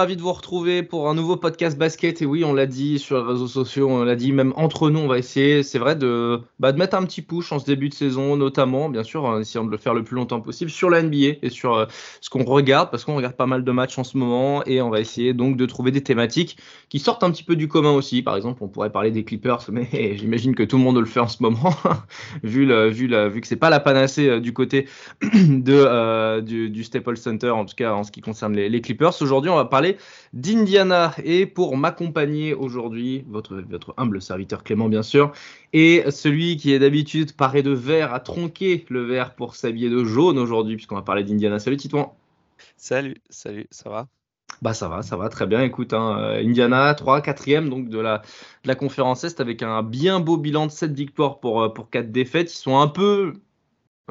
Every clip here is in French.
ravi de vous retrouver pour un nouveau podcast basket. Et oui, on l'a dit sur les réseaux sociaux, on l'a dit même entre nous, on va essayer, c'est vrai, de, bah, de mettre un petit push en ce début de saison, notamment, bien sûr, en essayant de le faire le plus longtemps possible sur la NBA et sur euh, ce qu'on regarde, parce qu'on regarde pas mal de matchs en ce moment. Et on va essayer donc de trouver des thématiques qui sortent un petit peu du commun aussi. Par exemple, on pourrait parler des Clippers, mais j'imagine que tout le monde le fait en ce moment, vu, le, vu, le, vu que c'est pas la panacée euh, du côté de, euh, du, du, Staples Center, en tout cas en ce qui concerne les, les Clippers. Aujourd'hui, on va parler d'Indiana. Et pour m'accompagner aujourd'hui, votre, votre humble serviteur Clément, bien sûr, et celui qui est d'habitude paré de vert, a tronqué le vert pour s'habiller de jaune aujourd'hui, puisqu'on va parler d'Indiana. Salut Titouan. Salut, salut, ça va? Bah ça va, ça va très bien. Écoute, hein, Indiana 3, 4e donc de la, de la conférence Est avec un bien beau bilan de 7 victoires pour, pour 4 défaites. Ils sont un peu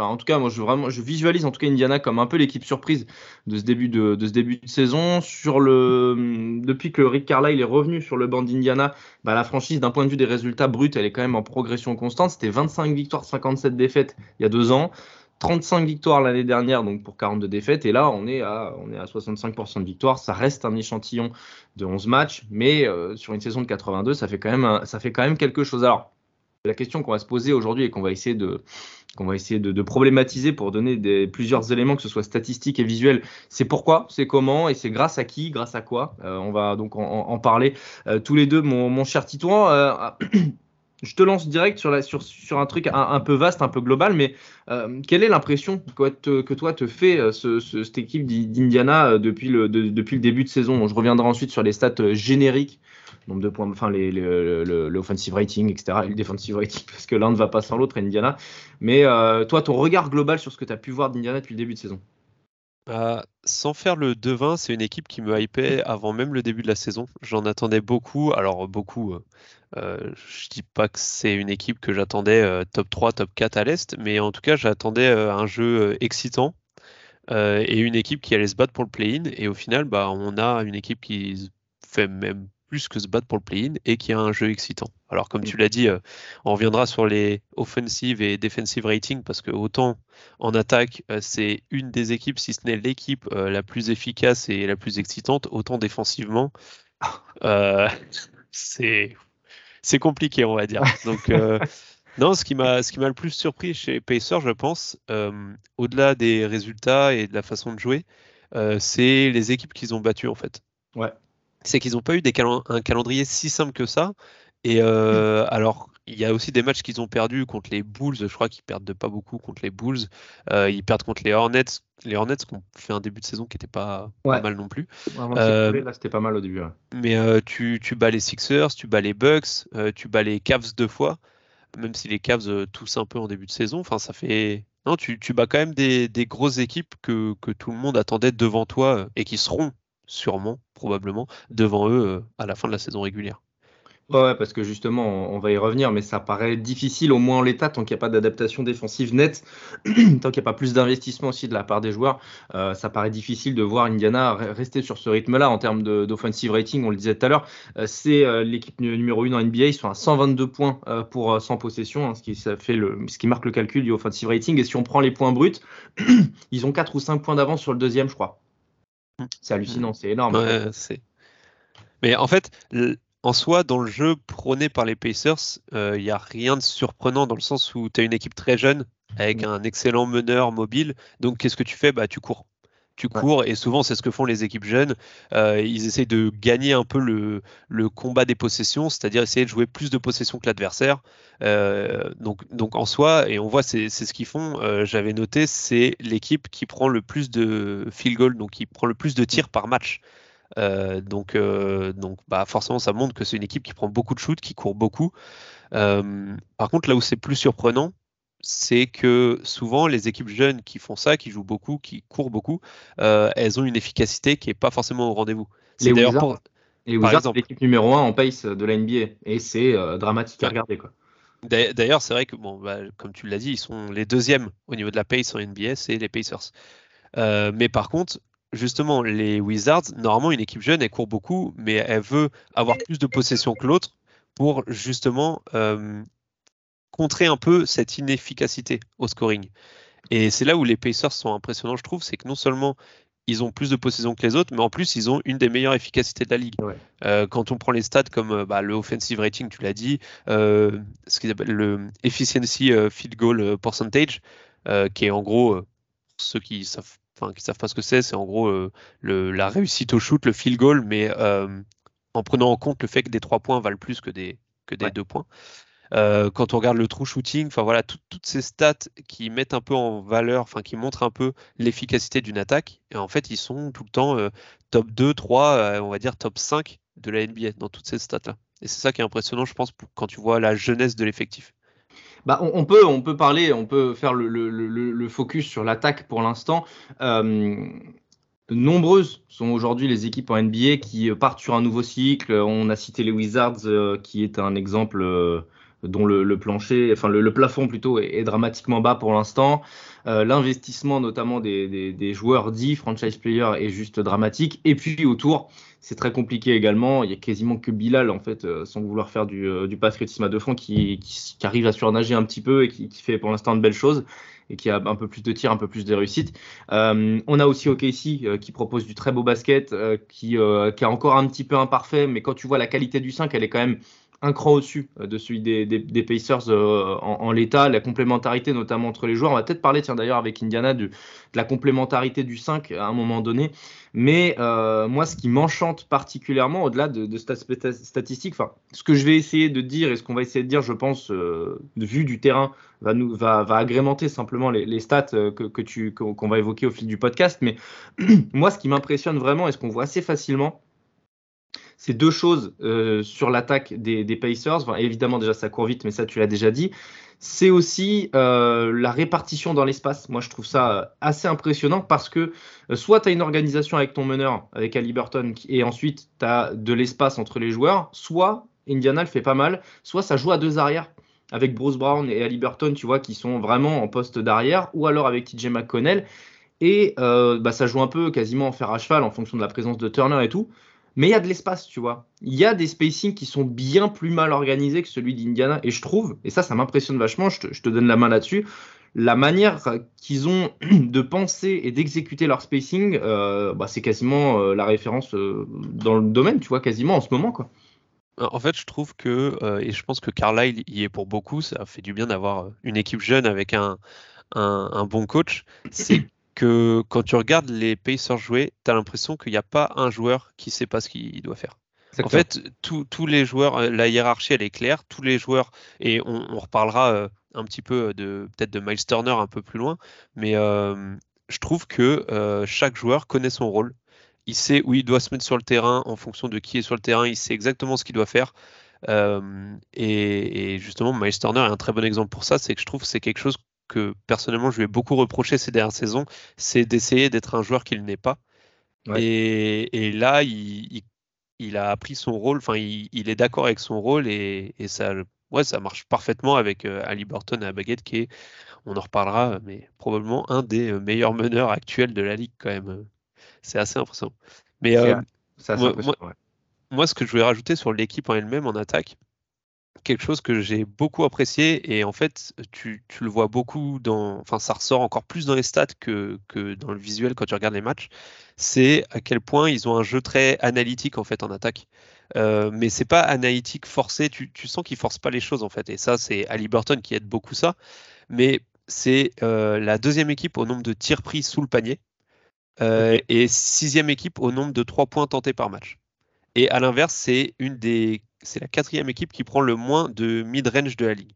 en tout cas, moi, je, visualise en tout cas Indiana comme un peu l'équipe surprise de ce début de, saison. Le, depuis que Rick Carlisle est revenu sur le banc d'Indiana, bah, la franchise, d'un point de vue des résultats bruts, elle est quand même en progression constante. C'était 25 victoires, 57 défaites il y a deux ans. 35 victoires l'année dernière, donc pour 42 défaites. Et là, on est à, on est à 65% de victoires. Ça reste un échantillon de 11 matchs, mais euh, sur une saison de 82, ça fait quand même, ça fait quand même quelque chose. Alors, la question qu'on va se poser aujourd'hui et qu'on va essayer de, qu'on va essayer de, problématiser pour donner plusieurs éléments, que ce soit statistiques et visuels. C'est pourquoi, c'est comment et c'est grâce à qui, grâce à quoi. Euh, on va donc en, parler euh, tous les deux, mon, cher Titouan. Euh, je te lance direct sur, sur, un truc un, peu vaste, un peu global, mais quelle est l'impression que, toi te fait ce, ce, cette équipe d'Indiana depuis le, de, depuis le début de saison? Je reviendrai ensuite sur les stats génériques nombre de points, enfin les, le, offensive rating, etc. Et le defensive rating, parce que l'un ne va pas sans l'autre, Indiana. Mais euh, toi, ton regard global sur ce que tu as pu voir d'Indiana depuis le début de saison? Euh, Sans faire le devin, c'est une équipe qui me hypait avant même le début de la saison. J'en attendais beaucoup. Alors, beaucoup, euh, je dis pas que c'est une équipe que j'attendais euh, top 3, top 4 à l'Est, mais en tout cas, j'attendais un jeu excitant. et une équipe qui allait se battre pour le play-in. Et au final, bah, on a une équipe qui fait même plus que se battre pour le play-in et qui a un jeu excitant. Alors comme tu l'as dit, euh, on reviendra sur les offensive et defensive ratings parce que autant en attaque euh, c'est une des équipes, si ce n'est l'équipe euh, la plus efficace et la plus excitante, autant défensivement c'est c'est compliqué on va dire. Donc non, ce qui m'a ce qui m'a le plus surpris chez Pacers, je pense, au-delà des résultats et de la façon de jouer, c'est les équipes qu'ils ont battues en fait. Ouais c'est qu'ils n'ont pas eu des cal un calendrier si simple que ça. Et euh, alors, il y a aussi des matchs qu'ils ont perdus contre les Bulls. Je crois qu'ils perdent de pas beaucoup contre les Bulls. Euh, ils perdent contre les Hornets. Les Hornets qui ont fait un début de saison qui n'était pas, ouais. pas, mal non plus. Euh, là, c'était pas mal au début. Ouais. Mais tu, tu, bats les Sixers, tu bats les Bucks, tu bats les Cavs deux fois. Même si les Cavs toussent un peu en début de saison. Enfin, ça fait. Non, tu, tu bats quand même des, des grosses équipes que, que, tout le monde attendait devant toi et qui seront sûrement, probablement, devant eux euh, à la fin de la saison régulière. Ouais, parce que justement, on, va y revenir, mais ça paraît difficile, au moins en l'état, tant qu'il n'y a pas d'adaptation défensive nette, tant qu'il n'y a pas plus d'investissement aussi de la part des joueurs, euh, ça paraît difficile de voir Indiana rester sur ce rythme-là en termes d'offensive rating. On le disait tout à l'heure, euh, c'est l'équipe numéro 1 en NBA, ils sont à 122 points pour 100 possessions, hein, ce, qui, ce qui marque le calcul du offensive rating. Et si on prend les points bruts, ils ont 4 ou 5 points d'avance sur le deuxième, je crois. C'est hallucinant, c'est énorme. Ouais, c'est. Mais en fait, en soi, dans le jeu prôné par les Pacers, il euh, n'y a rien de surprenant dans le sens où tu as une équipe très jeune avec un excellent meneur mobile. Donc, qu'est-ce que tu fais? Bah, Tu cours. Tu cours ouais. et souvent, c'est ce que font les équipes jeunes. Euh, ils essayent de gagner un peu le, le combat des possessions, c'est-à-dire essayer de jouer plus de possessions que l'adversaire. Euh, donc, donc, en soi, et on voit, c'est ce qu'ils font. Euh, J'avais noté, c'est l'équipe qui prend le plus de field goal, donc qui prend le plus de tirs par match. Donc, donc bah forcément, ça montre que c'est une équipe qui prend beaucoup de shoots, qui court beaucoup. Par contre, là où c'est plus surprenant, c'est que souvent les équipes jeunes qui font ça, qui jouent beaucoup, qui courent beaucoup, elles ont une efficacité qui n'est pas forcément au rendez-vous. Les Wizards, pour... Et Wizards, c'est l'équipe numéro 1 en pace de la NBA. Et c'est dramatique à regarder. Quoi. D'ailleurs, c'est vrai que, bon, bah, comme tu l'as dit, ils sont les deuxièmes au niveau de la pace en NBA, c'est les Pacers. mais par contre, justement, les Wizards, normalement, une équipe jeune, elle court beaucoup, mais elle veut avoir plus de possession que l'autre pour justement contrer un peu cette inefficacité au scoring. Et c'est là où les Pacers sont impressionnants, je trouve, c'est que non seulement ils ont plus de possession que les autres, mais en plus, ils ont une des meilleures efficacités de la ligue. Euh, quand on prend les stats comme euh, bah, le offensive rating, tu l'as dit, euh, ce qu'ils appellent le efficiency field goal percentage, qui est en gros, ceux qui savent, qui savent pas ce que c'est, c'est en gros le, la réussite au shoot, le field goal, mais en prenant en compte le fait que des trois points valent plus que des, que des deux points. Euh, quand on regarde le true shooting, enfin voilà, toutes ces stats qui mettent un peu en valeur, enfin qui montrent un peu l'efficacité d'une attaque, et en fait ils sont tout le temps euh, top 2, 3, euh, on va dire top 5 de la NBA dans toutes ces stats-là. Et c'est ça qui est impressionnant, je pense, quand tu vois la jeunesse de l'effectif. Bah, on, peut, on peut parler, on peut faire le focus sur l'attaque pour l'instant. Nombreuses sont aujourd'hui les équipes en NBA qui partent sur un nouveau cycle. On a cité les Wizards, qui est un exemple dont le, plancher, enfin le, plafond plutôt est, dramatiquement bas pour l'instant. Euh, l'investissement notamment des, joueurs dits franchise players est juste dramatique. Et puis autour, c'est très compliqué également. Il y a quasiment que Bilal en fait, euh, sans vouloir faire du, euh, du patriotisme à deux fronts, qui, arrive à surnager un petit peu et qui, fait pour l'instant de belles choses et qui a un peu plus de tirs, un peu plus de réussite. on a aussi OKC qui propose du très beau basket, qui, qui est encore un petit peu imparfait, mais quand tu vois la qualité du 5, elle est quand même un cran au-dessus euh, de celui des, Pacers euh, en, l'état, la complémentarité notamment entre les joueurs. On va peut-être parler, tiens d'ailleurs avec Indiana, de, la complémentarité du 5 à un moment donné. Mais euh, moi, ce qui m'enchante particulièrement, au-delà de, de statistiques, enfin, ce que je vais essayer de dire et ce qu'on va essayer de dire, je pense, de vue du terrain, va, agrémenter simplement les, stats que, qu'on va évoquer au fil du podcast. Mais moi, ce qui m'impressionne vraiment et ce qu'on voit assez facilement, c'est deux choses euh, sur l'attaque des, Pacers. évidemment, déjà, ça court vite, mais ça, tu l'as déjà dit. C'est aussi euh, la répartition dans l'espace. Moi, je trouve ça euh, assez impressionnant parce que soit tu as une organisation avec ton meneur, avec Ali Burton, et ensuite tu as de l'espace entre les joueurs, soit Indiana le fait pas mal, soit ça joue à deux arrières avec Bruce Brown et Ali Burton, tu vois, qui sont vraiment en poste d'arrière, ou alors avec TJ McConnell. Et bah, ça joue un peu quasiment en fer à cheval en fonction de la présence de Turner et tout mais il y a de l'espace, tu vois. Il y a des spacings qui sont bien plus mal organisés que celui d'Indiana. Et je trouve, et ça, ça m'impressionne vachement, je te, donne la main là-dessus, la manière qu'ils ont de penser et d'exécuter leur spacing, euh, bah, c'est quasiment euh, la référence euh, dans le domaine, tu vois, quasiment en ce moment, quoi. En fait, je trouve que, et je pense que Carlisle y est pour beaucoup, ça fait du bien d'avoir une équipe jeune avec un, un, bon coach. C'est que quand tu regardes les Pacers jouer, tu as l'impression qu'il n'y a pas un joueur qui sait pas ce qu'il doit faire. En fait, tous les joueurs, euh, la hiérarchie elle est claire, tous les joueurs, et on, reparlera euh, un petit peu de peut-être de Miles Turner un peu plus loin, mais euh, je trouve que chaque joueur connaît son rôle. Il sait où il doit se mettre sur le terrain en fonction de qui est sur le terrain, il sait exactement ce qu'il doit faire. et, et, justement, Miles Turner est un très bon exemple pour ça, c'est que je trouve que c'est quelque chose que personnellement je lui ai beaucoup reproché ces dernières saisons, c'est d'essayer d'être un joueur qu'il n'est pas. Et, là, il, a appris son rôle, enfin, il, est d'accord avec son rôle et, ça, ouais, ça marche parfaitement avec euh, Ali Burton à Baguette, qui est, on en reparlera, mais probablement un des euh, meilleurs meneurs actuels de la ligue quand même. C'est assez impressionnant. Mais euh, moi, ce que je voulais rajouter sur l'équipe en elle-même en attaque, quelque chose que j'ai beaucoup apprécié et en fait tu, tu, le vois beaucoup dans enfin ça ressort encore plus dans les stats que, que dans le visuel quand tu regardes les matchs. C'est à quel point ils ont un jeu très analytique en fait en attaque. Euh, mais c'est pas analytique forcé. Tu, tu sens qu'ils forcent pas les choses en fait. Et ça c'est Ali Burton qui aide beaucoup ça. Mais c'est euh, la deuxième équipe au nombre de tirs pris sous le panier euh, et sixième équipe au nombre de trois points tentés par match et à l'inverse c'est une des c'est la quatrième équipe qui prend le moins de mid-range de la ligue.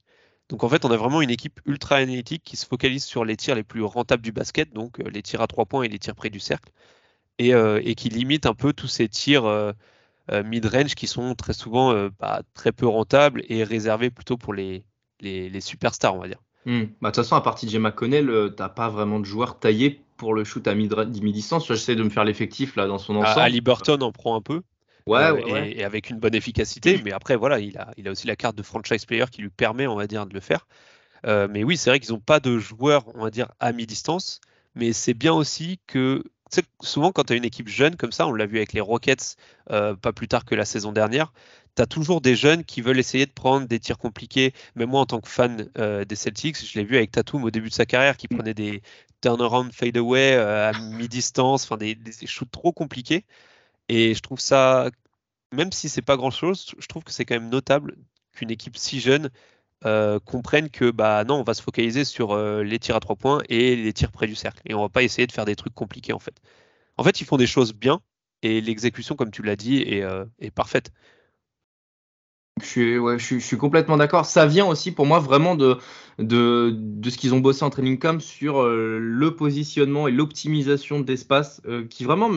Donc en fait, on a vraiment une équipe ultra analytique qui se focalise sur les tirs les plus rentables du basket, donc euh, les tirs à trois points et les tirs près du cercle, et, euh, qui limite un peu tous ces tirs euh, mid-range qui sont très souvent bah, très peu rentables et réservés plutôt pour les, les, superstars, on va dire. Hmm. Bah, de toute façon, à partir de J. McConnell, t'as pas vraiment de joueurs taillés pour le shoot à mid-distance. J'essaie de me faire l'effectif là dans son ensemble. Ali Burton en prend un peu. Ouais, et, avec une bonne efficacité. Mais après, voilà, il a, il a aussi la carte de franchise player qui lui permet, on va dire, de le faire. mais oui, c'est vrai qu'ils n'ont pas de joueurs, on va dire, à mi-distance. Mais c'est bien aussi que souvent quand tu as une équipe jeune comme ça, on l'a vu avec les Rockets pas plus tard que la saison dernière, tu as toujours des jeunes qui veulent essayer de prendre des tirs compliqués. Même moi, en tant que fan euh, des Celtics, je l'ai vu avec Tatum au début de sa carrière qui mm. prenait des turnaround fade-away euh, à mi-distance, enfin des, des shoots trop compliqués. Et je trouve ça, même si c'est pas grand-chose, je trouve que c'est quand même notable qu'une équipe si jeune euh, comprenne que bah non, on va se focaliser sur les tirs à trois points et les tirs près du cercle. Et on va pas essayer de faire des trucs compliqués en fait. En fait, ils font des choses bien et l'exécution, comme tu l'as dit, est, est parfaite. Je suis, complètement d'accord. Ça vient aussi pour moi vraiment de, ce qu'ils ont bossé en training camp sur euh, le positionnement et l'optimisation d'espace euh, qui vraiment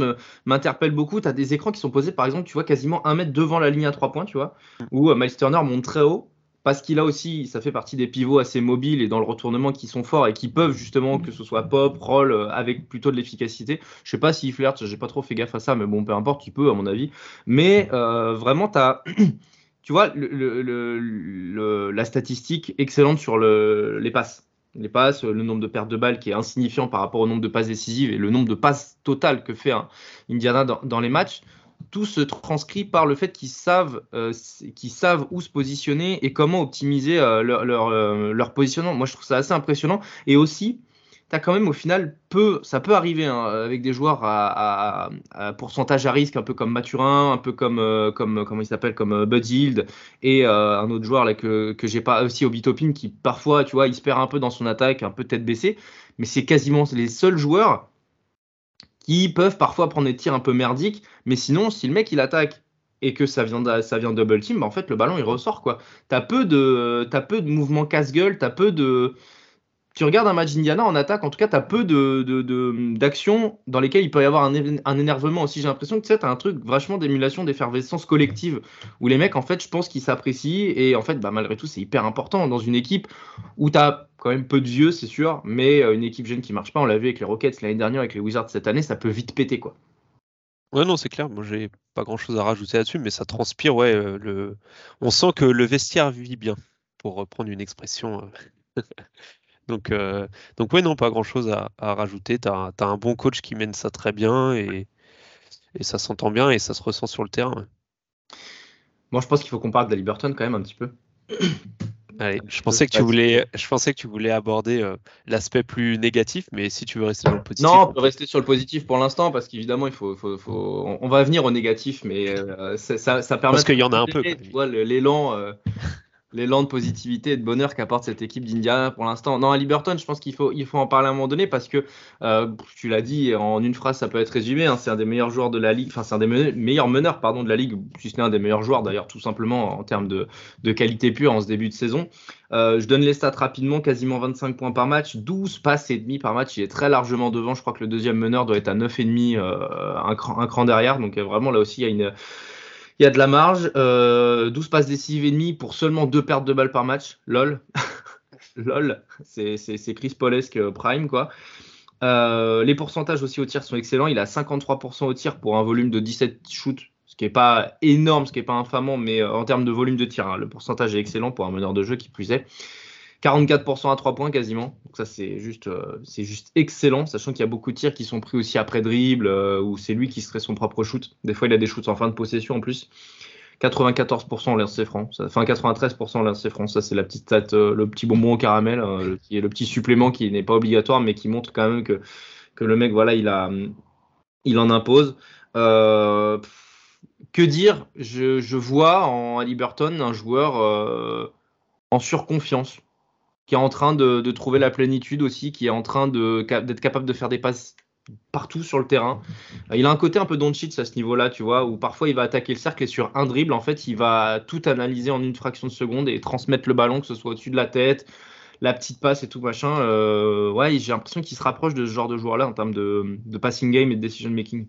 m'interpelle beaucoup. Tu as des écrans qui sont posés par exemple, tu vois, quasiment un mètre devant la ligne à trois points, tu vois, où euh, Miles Turner monte très haut parce qu'il a aussi, ça fait partie des pivots assez mobiles et dans le retournement qui sont forts et qui peuvent justement, que ce soit pop, roll, avec plutôt de l'efficacité. Je sais pas s'il flirte, j'ai pas trop fait gaffe à ça, mais bon, peu importe, tu peux à mon avis. Mais vraiment, tu as tu vois, la statistique excellente sur les passes. Les passes, le nombre de pertes de balles qui est insignifiant par rapport au nombre de passes décisives et le nombre de passes totales que fait Indiana dans, les matchs, tout se transcrit par le fait qu'ils savent, euh, où se positionner et comment optimiser euh, euh, leur, positionnement. Moi, je trouve ça assez impressionnant. Et aussi, tu as quand même au final peu, ça peut arriver hein, avec des joueurs à, pourcentage à risque, un peu comme Mathurin, un peu comme, euh, comme comment il s'appelle, comme euh, Bud et euh, un autre joueur là que, que j'ai pas aussi Obitopin qui parfois, tu vois, il se perd un peu dans son attaque, un peu tête baissée, mais c'est quasiment les seuls joueurs qui peuvent parfois prendre des tirs un peu merdiques, mais sinon, si le mec il attaque et que ça vient ça vient double team, bah, en fait le ballon il ressort quoi. T'as peu de, peu de mouvements casse-gueule, t'as peu de tu regardes un match d'Indiana en attaque, en tout cas, tu as peu d'actions de, dans lesquelles il peut y avoir un, énervement aussi. J'ai l'impression que tu as un truc vachement d'émulation, d'effervescence collective, où les mecs, en fait, je pense qu'ils s'apprécient. Et en fait, bah, malgré tout, c'est hyper important dans une équipe où tu as quand même peu de vieux, c'est sûr, mais euh, une équipe jeune qui marche pas, on l'a vu avec les Rockets l'année dernière, avec les Wizards cette année, ça peut vite péter. quoi. Ouais, non, c'est clair. Moi, j'ai pas grand chose à rajouter là-dessus, mais ça transpire. Ouais, euh, le... on sent que le vestiaire vit bien, pour reprendre une expression. Euh, Donc, euh, donc ouais, non, pas grand-chose à, rajouter. Tu as, un bon coach qui mène ça très bien et, ça s'entend bien et ça se ressent sur le terrain. Moi, je pense qu'il faut qu'on parle de Liberton quand même un petit peu. Allez, je pensais que tu voulais, je pensais que tu voulais aborder euh, l'aspect plus négatif, mais si tu veux rester dans le positif. Non, on peut rester sur le positif pour l'instant parce qu'évidemment, il faut, on, va venir au négatif, mais euh, ça, ça, permet. Parce qu'il y en a un peu. L'élan l'élan de positivité et de bonheur qu'apporte cette équipe d'Indiana pour l'instant. Non, à Liberton, je pense qu'il faut, en parler à un moment donné parce que, euh, tu l'as dit, en une phrase, ça peut être résumé. Hein, c'est un des meilleurs joueurs de la ligue, enfin, c'est un des meilleurs meneurs pardon, de la ligue, si ce n'est un des meilleurs joueurs d'ailleurs, tout simplement en termes de, de, qualité pure en ce début de saison. Euh, je donne les stats rapidement, quasiment 25 points par match, 12 passes et demi par match. Il est très largement devant. Je crois que le deuxième meneur doit être à 9,5, euh, un, cran, un cran derrière. Donc vraiment là aussi, il y a une il y a de la marge. Euh, 12 passes décisives et demi pour seulement deux pertes de balles par match. LOL. LOL. C'est Chris Paulesque euh, prime, quoi. Euh, les pourcentages aussi au tir sont excellents. Il a 53% au tir pour un volume de 17 shoots, ce qui n'est pas énorme, ce qui n'est pas infamant, mais euh, en termes de volume de tir, hein, le pourcentage est excellent pour un meneur de jeu qui plus est. 44% à 3 points quasiment. Donc ça c'est juste, euh, juste excellent, sachant qu'il y a beaucoup de tirs qui sont pris aussi après dribble, euh, où c'est lui qui serait son propre shoot. Des fois il a des shoots en fin de possession en plus. 94% en lancer franc, enfin 93% en lancer franc, ça c'est la petite stat, euh, le petit bonbon au caramel, est le petit supplément qui n'est pas obligatoire, mais qui montre quand même que, que le mec voilà il a, il en impose. que dire? Je, je, vois en Liberton un joueur en surconfiance qui est en train de, trouver la plénitude aussi, qui est en train d'être capable de faire des passes partout sur le terrain. Il a un côté un peu Doncic à ce niveau-là, tu vois, où parfois il va attaquer le cercle et sur un dribble, en fait, il va tout analyser en une fraction de seconde et transmettre le ballon, que ce soit au-dessus de la tête, la petite passe et tout machin. Euh, ouais, j'ai l'impression qu'il se rapproche de ce genre de joueur-là en termes de, de passing game et de decision making.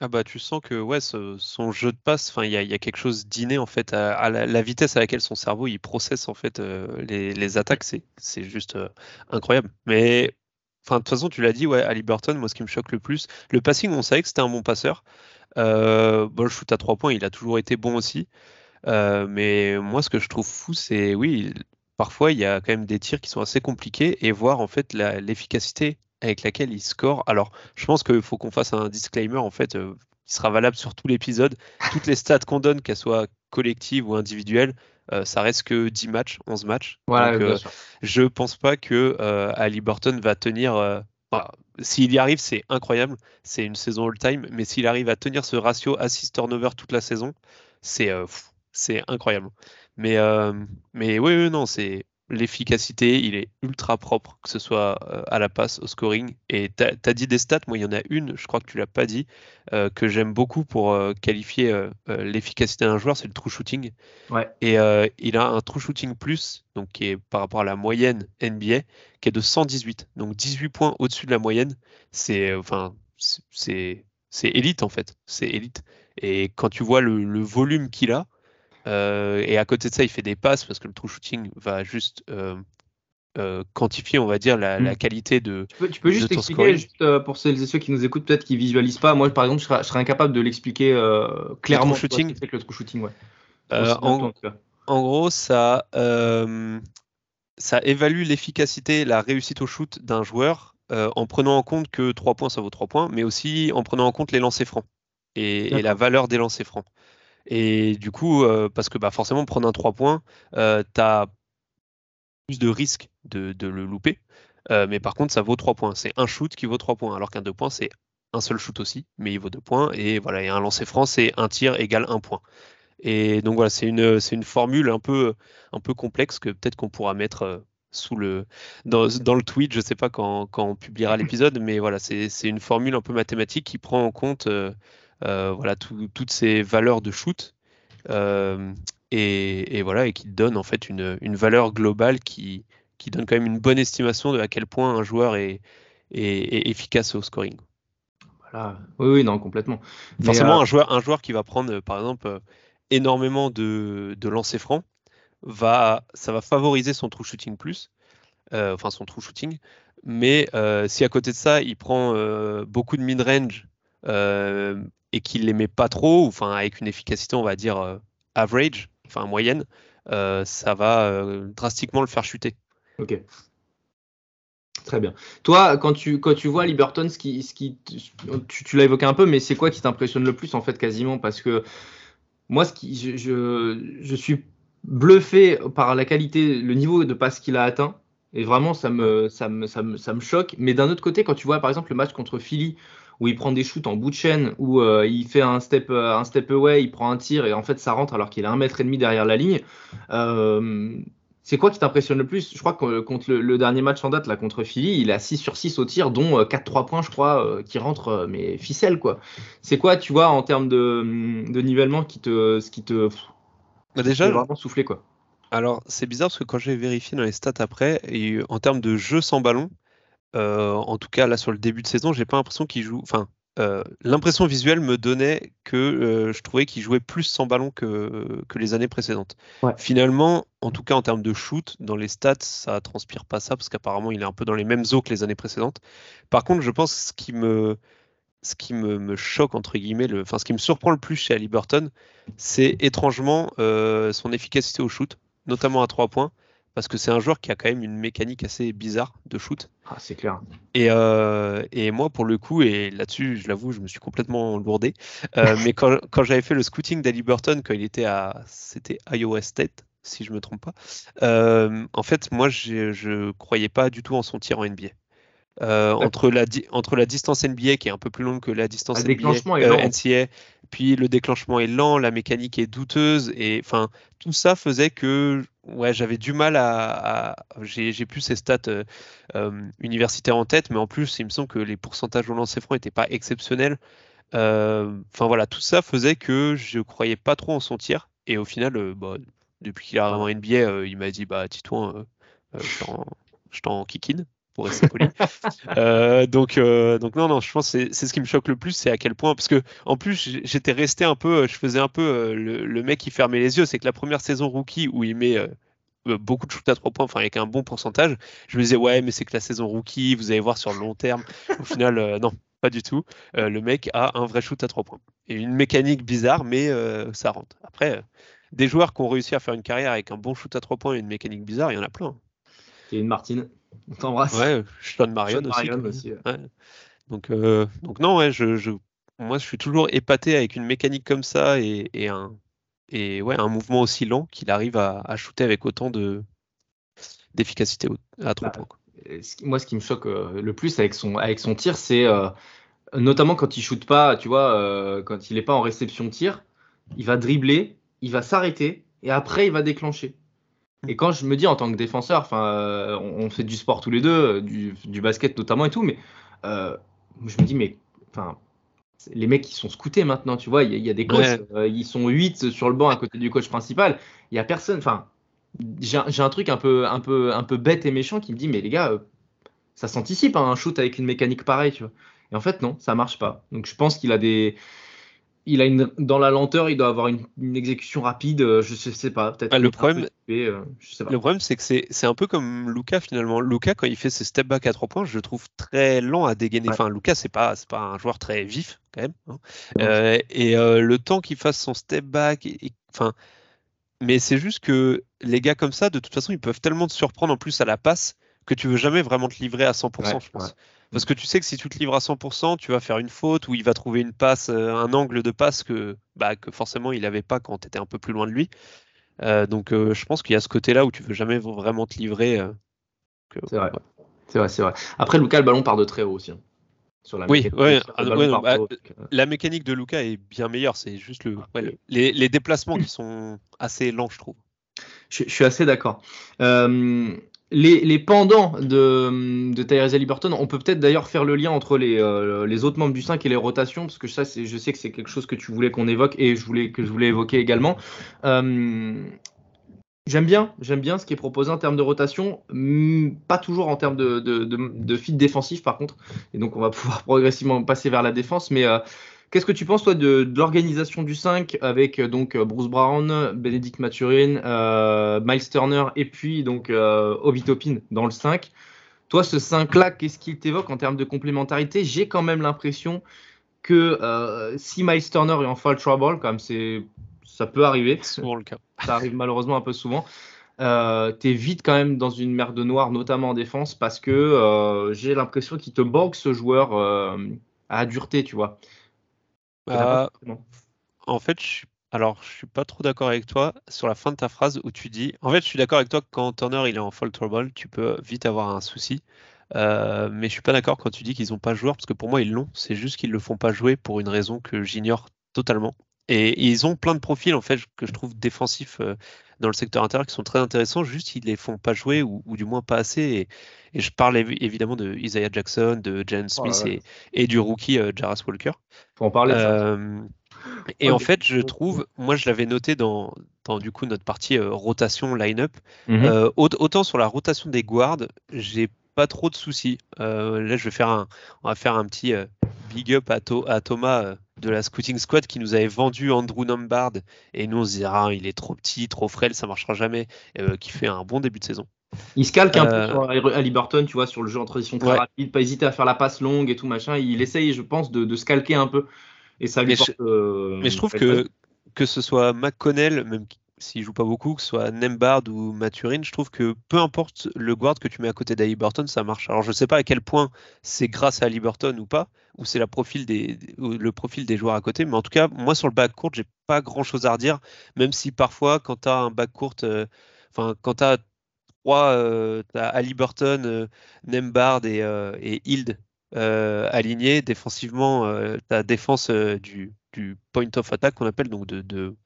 Ah bah tu sens que ouais son jeu de passe, enfin il y a, quelque chose d'inné en fait à, la, vitesse à laquelle son cerveau il processe en fait euh, les, attaques, c'est juste euh, incroyable. Mais Enfin, de toute façon, tu l'as dit, ouais, Ali Burton, moi, ce qui me choque le plus, le passing, on savait que c'était un bon passeur. Euh, bon, le shoot à trois points, il a toujours été bon aussi. Euh, mais moi, ce que je trouve fou, c'est oui, parfois il y a quand même des tirs qui sont assez compliqués et voir en fait l'efficacité avec laquelle il score. Alors, je pense qu'il faut qu'on fasse un disclaimer en fait, euh, qui sera valable sur tout l'épisode. Toutes les stats qu'on donne, qu'elles soient collectives ou individuelles, euh, ça reste que 10 matchs, 11 matchs. Voilà, Donc, euh, je pense pas que Ali Burton va tenir. s'il y arrive, c'est incroyable. C'est une saison all-time. Mais s'il arrive à tenir ce ratio assist-turnover toute la saison, c'est incroyable. Mais, mais oui, oui, non, c'est l'efficacité. Il est ultra propre, que ce soit euh, à la passe, au scoring. Et tu as, dit des stats. Moi, il y en a une, je crois que tu l'as pas dit, euh, que j'aime beaucoup pour euh, qualifier euh, l'efficacité d'un joueur, c'est le true shooting. Ouais. Et il a un true shooting plus, donc qui est par rapport à la moyenne NBA, qui est de 118. Donc 18 points au-dessus de la moyenne. C'est enfin c'est c'est élite en fait. C'est élite. Et quand tu vois le, le volume qu'il a, et à côté de ça, il fait des passes parce que le true shooting va juste euh, euh, quantifier, on va dire, la, Mm. la qualité de. Tu peux, tu peux de juste expliquer, juste, euh, pour celles et ceux qui nous écoutent, peut-être qui visualisent pas. Moi, par exemple, je serais, je serais incapable de l'expliquer euh, clairement. shooting vois, le true shooting, ouais. Euh, en- gros, ça, euh, ça évalue l'efficacité, la réussite au shoot d'un joueur euh, en prenant en compte que 3 points, ça vaut 3 points, mais aussi en prenant en compte les lancers francs et, et la valeur des lancers francs. Et du coup, euh, parce que bah, forcément, prendre un 3 points, euh, tu as plus de risques de, le louper. Euh, mais par contre, ça vaut 3 points. C'est un shoot qui vaut 3 points, alors qu'un 2 points, c'est un seul shoot aussi, mais il vaut 2 points. Et voilà, et un lancer franc, c'est un tir égale 1 point. Et donc voilà, c'est une, une formule un peu, un peu complexe que peut-être qu'on pourra mettre euh, sous le, dans, dans le tweet, je sais pas quand, quand on publiera l'épisode, mais voilà, c'est c'est une formule un peu mathématique qui prend en compte voilà, tout- toutes ces valeurs de shoot euh, et, et voilà, et qui donne en fait une, une valeur globale qui, qui donne quand même une bonne estimation de à quel point un joueur est, est, est efficace au scoring. Voilà. Oui, oui, non, complètement. Forcément, euh, un, joueur, un joueur qui va prendre, euh, par exemple, euh, énormément de, de lancers francs, va, ça va favoriser son true shooting plus, euh, enfin son true shooting. Mais euh, si à côté de ça, il prend euh, beaucoup de mid-range euh, et qu'il les met pas trop, enfin avec une efficacité, on va dire euh, average, enfin moyenne, euh, ça va euh, drastiquement le faire chuter. Ok. Très bien. Toi, quand tu, quand tu vois Liberton, ce qui, ce qui, tu, tu l'as évoqué un peu, mais c'est quoi qui t'impressionne le plus en fait quasiment? Parce que moi, ce qui, je, je, je suis bluffé par la qualité, le niveau de passe qu'il a atteint. Et vraiment, ça me, ça me, ça me, ça me choque. Mais d'un autre côté, quand tu vois par exemple le match contre Philly, où il prend des shoots en bout de chaîne, où euh, il fait un step, euh, un step away, il prend un tir et en fait ça rentre alors qu'il a un mètre et demi derrière la ligne. Euh, c'est quoi qui t'impressionne le plus? Je crois que contre le, le dernier match en date, là, contre Philly, il a 6 sur 6 au tir, dont 4-3 points, je crois, qui rentrent, mais ficelle, quoi. C'est quoi, tu vois, en termes de, de nivellement, qui te, ce qui te, Bah, déjà, te vraiment souffler, quoi? Alors, c'est bizarre parce que quand j'ai vérifié dans les stats après, et en termes de jeu sans ballon, euh, en tout cas là sur le début de saison, j'ai pas l'impression qu'il joue. Enfin, euh, l'impression visuelle me donnait que euh, je trouvais qu'il jouait plus sans ballon que, que les années précédentes. Ouais. Finalement, en tout cas en termes de shoot, dans les stats, ça transpire pas ça parce qu'apparemment il est un peu dans les mêmes eaux que les années précédentes. Par contre, je pense que ce qui me ce qui me, me choque entre guillemets, le, enfin ce qui me surprend le plus chez Ali Burton, c'est étrangement euh, son efficacité au shoot, notamment à trois points, parce que c'est un joueur qui a quand même une mécanique assez bizarre de shoot. ah, C'est clair. Et, euh, et moi, pour le coup, et là-dessus, je l'avoue, je me suis complètement lourdé. Euh, mais quand, quand j'avais fait le scouting d'Ali Burton, quand il était à, c'était Iowa State, si je me trompe pas, euh, en fait, moi, je croyais pas du tout en son tir en NBA. Euh, entre, la, di- entre la distance NBA qui est un peu plus longue que la distance Le NBA, euh. NCAA, puis le déclenchement est lent, la mécanique est douteuse, et enfin tout ça faisait que ouais, j'avais du mal à, à- j'ai plus ces stats euh, universitaires en tête, mais en plus il me semble que les pourcentages au lancer franc n'étaient pas exceptionnels. Enfin voilà, tout ça faisait que je croyais pas trop en son tir, et au final, bah, depuis qu'il arrivé en NBA, il m'a dit bah Titouan, je t'en kikine pour rester poli. Euh, donc, euh, donc non, non, je pense que c'est ce qui me choque le plus, c'est à quel point, parce que en plus j'étais resté un peu, euh, je faisais un peu euh, le, le mec qui fermait les yeux, c'est que la première saison rookie où il met euh, beaucoup de shoot à trois points, enfin avec un bon pourcentage, je me disais ouais mais c'est que la saison rookie, vous allez voir sur le long terme. Au final non, pas du tout. Le mec a un vrai shoot à trois points et une mécanique bizarre mais ça rentre. Après des joueurs qui ont réussi à faire une carrière avec un bon shoot à trois points et une mécanique bizarre, il y en a plein. Une Martine, on t'embrasse. Ouais, Sean Marion aussi. aussi Donc donc non ouais je, moi je suis toujours épaté avec une mécanique comme ça et, et un et ouais, un mouvement aussi lent qu'il arrive à, shooter avec autant de d'efficacité à trois bah, points. Moi, ce qui me choque euh, le plus avec son, avec son tir, c'est euh, notamment quand il shoot pas, tu vois, euh, quand il n'est pas en réception tir, il va dribbler, il va s'arrêter et après il va déclencher. Et quand je me dis en tant que défenseur, enfin, on, fait du sport tous les deux, du, du basket notamment et tout, mais je me dis, mais enfin, les mecs qui sont scoutés maintenant, tu vois, il y, a des coachs, euh, ils sont 8 sur le banc à côté du coach principal, il y a personne, enfin, j'ai un truc un peu, un, peu, un peu bête et méchant qui me dit, mais les gars, euh, ça s'anticipe hein, un shoot avec une mécanique pareille, tu vois. Et en fait, non, ça marche pas. Donc je pense qu'il a des, il a une dans la lenteur, il doit avoir une, exécution rapide. Euh, je sais, sais pas, peut-être. Ah, le problème, euh, le problème, c'est que c'est un peu comme Luca finalement. Luca, quand il fait ses step back à trois points, je le trouve très lent à dégainer. Enfin, Luca, c'est pas c'est pas un joueur très vif quand même. Hein. Euh, et le temps qu'il fasse son step back, enfin. Mais c'est juste que les gars comme ça, de toute façon, ils peuvent tellement te surprendre en plus à la passe que tu veux jamais vraiment te livrer à 100%, je pense. Parce que tu sais que si tu te livres à 100%, tu vas faire une faute ou il va trouver une passe, euh, un angle de passe que, bah, que forcément il n'avait pas quand tu étais un peu plus loin de lui. Euh, donc euh, je pense qu'il y a ce côté-là où tu veux jamais vraiment te livrer. c'est vrai. C'est vrai, c'est vrai. Après, Lucas, le ballon part de très haut aussi. Hein, sur la oui, ouais, ah, bah, la mécanique de Lucas est bien meilleure. C'est juste le, les, les, déplacements qui sont assez lents, je trouve. Je, je suis assez d'accord. Euh, les, pendants de, de Tyrese Halliburton, on peut peut-être d'ailleurs faire le lien entre les, euh, les, autres membres du 5 et les rotations, parce que ça, je sais que c'est quelque chose que tu voulais qu'on évoque et je voulais, que je voulais évoquer également. Euh, j'aime bien, j'aime bien ce qui est proposé en termes de rotation, pas toujours en termes de, de, de, fit défensif par contre, et donc on va pouvoir progressivement passer vers la défense, mais euh, Qu'est-ce que tu penses, toi, de, l'organisation du 5 avec euh, donc euh, Bruce Brown, Benedict Maturin, euh, Miles Turner et puis donc Obi Topin dans le 5 Toi, ce 5-là, qu'est-ce qu'il t'évoque en termes de complémentarité? J'ai quand même l'impression que si Miles Turner est en fall trouble, comme c'est ça peut arriver, souvent le cas. ça arrive malheureusement un peu souvent. Euh, es vite quand même dans une merde noire, notamment en défense, parce que j'ai l'impression qu'il te manque ce joueur à dureté, tu vois. Bah, en fait, je suis... alors je suis pas trop d'accord avec toi sur la fin de ta phrase où tu dis. En fait, je suis d'accord avec toi que quand Turner il est en fall trouble, tu peux vite avoir un souci. Euh, mais je suis pas d'accord quand tu dis qu'ils ont pas joueur parce que pour moi ils l'ont. C'est juste qu'ils le font pas jouer pour une raison que j'ignore totalement. Et ils ont plein de profils en fait que je trouve défensifs euh, dans le secteur intérieur qui sont très intéressants. Juste ils les font pas jouer ou, du moins pas assez. Et, je parle évidemment de Isaiah Jackson, de Jan Smith Et, du rookie euh, Jarras Walker. Faut en parler. Euh, et en fait, je trouve, moi je l'avais noté dans, dans du coup notre partie rotation line-up. Mhm. autant sur la rotation des guards, j'ai pas trop de soucis. là, je vais faire un, on va faire un petit big up à, à Thomas de la scouting squad qui nous avait vendu Andrew Lombard et nous on se disait ah, il est trop petit, trop frêle, ça marchera jamais, euh, qui fait un bon début de saison. Il se calque un peu euh, sur Ali Burton, tu vois, sur le jeu en transition très rapide, pas hésiter à faire la passe longue et tout machin. Il essaye, je pense, de, de se calquer un peu et ça lui mais porte. Je, euh, mais je trouve que que ce soit McConnell, même s'il joue pas beaucoup, que ce soit Nembard ou Maturin, je trouve que peu importe le guard que tu mets à côté d'Ali Burton, ça marche. Alors je sais pas à quel point c'est grâce à Ali Burton ou pas, ou c'est le profil des joueurs à côté, mais en tout cas, moi sur le back court, j'ai pas grand chose à redire, même si parfois quand tu as un back court, euh, enfin quand tu as trois, euh, Ali Burton, euh, Nembard et, et Hild alignés défensivement, ta défense du du point of attack qu'on appelle, donc de,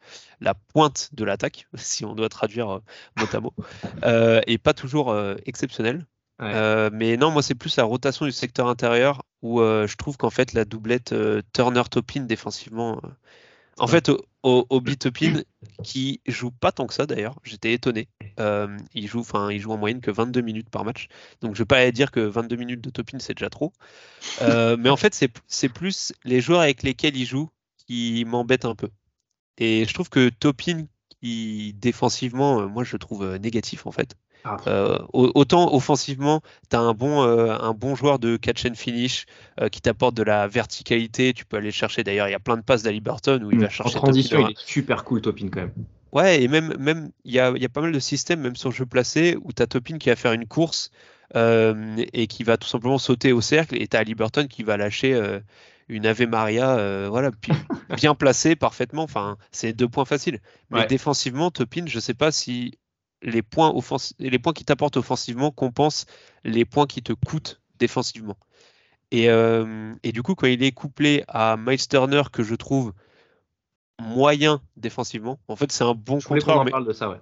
la pointe de l'attaque, si on doit traduire euh, mot à mot, euh, et pas toujours euh, exceptionnel. mais non, moi c'est plus la rotation du secteur intérieur où je trouve qu'en fait la doublette Turner-Topin défensivement. En fait, au, au, Topin, qui joue pas tant que ça d'ailleurs, j'étais étonné. Il, joue, il joue en moyenne que 22 minutes par match. Donc je vais pas dire que 22 minutes de Topin c'est déjà trop. mais en fait, c'est plus les joueurs avec lesquels il joue qui m'embête un peu. Et je trouve que Topin, qui défensivement, moi je le trouve négatif en fait. Ah. Euh, autant offensivement, tu as un bon, euh, un bon joueur de catch and finish euh, qui t'apporte de la verticalité. Tu peux aller chercher. D'ailleurs, il y a plein de passes d'Ali Burton où il Mm. va chercher. En transition, il est super cool, Topin, quand même. Ouais, et même même il y a, il y a pas mal de systèmes, même sur le jeu placé, où tu as Topin qui va faire une course euh, et qui va tout simplement sauter au cercle, et tu as Ali Burton qui va lâcher euh, une Ave Maria, euh, voilà, puis bien placé parfaitement. Enfin, c'est deux points faciles. Mais Ouais. défensivement, Topin, je sais pas si les points, offensi- les points qui t'apportent offensivement compensent les points qui te coûtent défensivement. Et, et du coup, quand il est couplé à Miles Turner, que je trouve moyen défensivement, en fait, c'est un bon Je contreur. mais- parle de ça, ouais.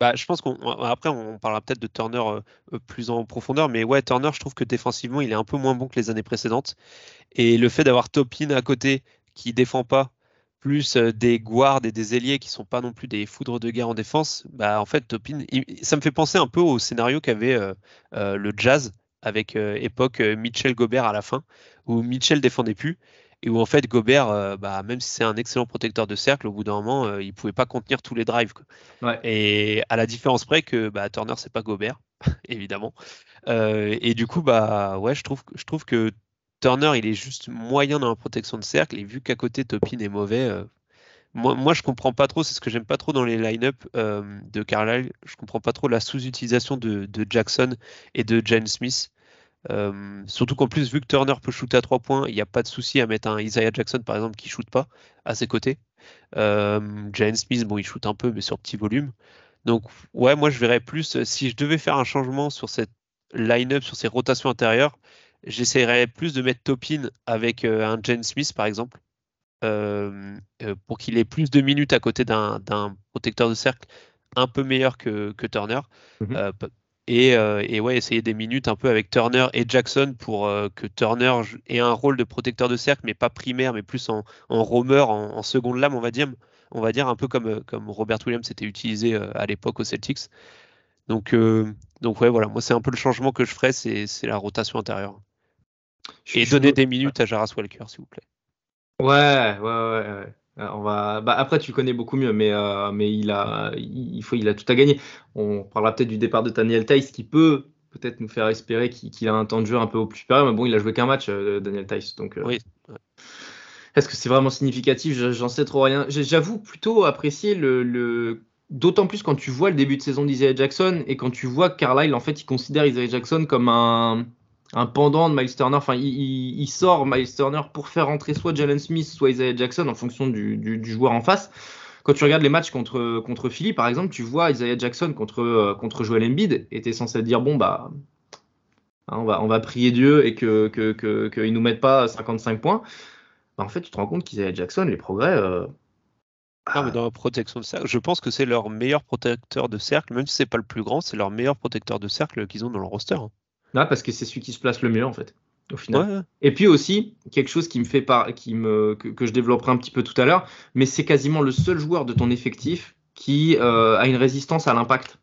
bah, je pense qu'on après on parlera peut-être de Turner euh, euh, plus en profondeur, mais ouais, Turner, je trouve que défensivement, il est un peu moins bon que les années précédentes. Et le fait d'avoir Topin à côté qui défend pas, plus euh, des guards et des ailiers qui sont pas non plus des foudres de guerre en défense, bah en fait Topin, il- ça me fait penser un peu au scénario qu'avait euh, le Jazz avec époque Mitchell Gobert à la fin, où Mitchell défendait plus. Et où en fait Gobert, euh, bah, même si c'est un excellent protecteur de cercle, au bout d'un moment, euh, il pouvait pas contenir tous les drives. quoi. Ouais. Et à la différence près que bah, Turner, c'est pas Gobert, évidemment. Euh, et du coup, bah ouais, je trouve, je trouve que Turner, il est juste moyen dans la protection de cercle. Et vu qu'à côté Topin est mauvais, euh, moi, moi je comprends pas trop. C'est ce que j'aime pas trop dans les line-up de Carlisle. Je comprends pas trop la sous-utilisation de, de Jackson et de Jane Smith. Euh, surtout qu'en plus, vu que Turner peut shooter à 3 points, il n'y a pas de souci à mettre un Isaiah Jackson, par exemple, qui shoot pas à ses côtés. Euh, Jalen Smith, bon, il shoot un peu, mais sur petit volume. Donc, ouais, moi, je verrais plus, euh, si je devais faire un changement sur cette line-up, sur ces rotations intérieures, j'essaierais plus de mettre Topin avec euh, un Jalen Smith, par exemple, pour qu'il ait plus de minutes à côté d'un protecteur de cercle un peu meilleur que, que Turner. Mhm. Et, euh, et ouais, essayer des minutes un peu avec Turner et Jackson pour euh, que Turner ait un rôle de protecteur de cercle, mais pas primaire, mais plus en, en roamer, en, en seconde lame, on va dire, on va dire un peu comme, euh, comme Robert Williams s'était utilisé à l'époque aux Celtics. Donc, euh, donc ouais, voilà, moi c'est un peu le changement que je ferais, c'est la rotation intérieure. Je- Et donner des minutes à Jaras Walker, s'il vous plaît. Ouais, ouais, ouais. ouais. Euh, On va... bah, après, tu le connais beaucoup mieux, mais, euh, mais il, a, il, faut, il a tout à gagner. On parlera peut-être du départ de Daniel Tice qui peut peut-être nous faire espérer qu'il a un temps de jeu un peu au plus supérieur. Mais bon, il a joué qu'un match, euh, Daniel Tice. Donc, euh, Oui. est-ce que c'est vraiment significatif? Je- J'en sais trop rien. J'avoue plutôt apprécier le. le... D'autant plus quand tu vois le début de saison d'Isaiah Jackson et quand tu vois que Carlisle, en fait, il considère Isaiah Jackson comme un, un pendant de Miles Turner. Enfin, il, sort Miles Turner pour faire entrer soit Jalen Smith, soit Isaiah Jackson en fonction du, joueur en face. Quand tu regardes les matchs contre, contre Philly, par exemple, tu vois Isaiah Jackson contre, euh, contre Joel Embiid et tu es censé te dire bon, bah, hein, on, va, on va prier Dieu et qu'il que, que, que, nous mette pas 55 points. Bah, en fait, tu te rends compte qu'Isaiah Jackson, les progrès. euh, mais dans la protection de cercle, je pense que c'est leur meilleur protecteur de cercle, même si c'est pas le plus grand, c'est leur meilleur protecteur de cercle qu'ils ont dans leur roster. Parce que c'est celui qui se place le mieux, en fait, au final. Ouais. Et puis aussi, quelque chose qui me fait par... qui me... que, que je développerai un petit peu tout à l'heure, mais c'est quasiment le seul joueur de ton effectif qui euh, a une résistance à l'impact.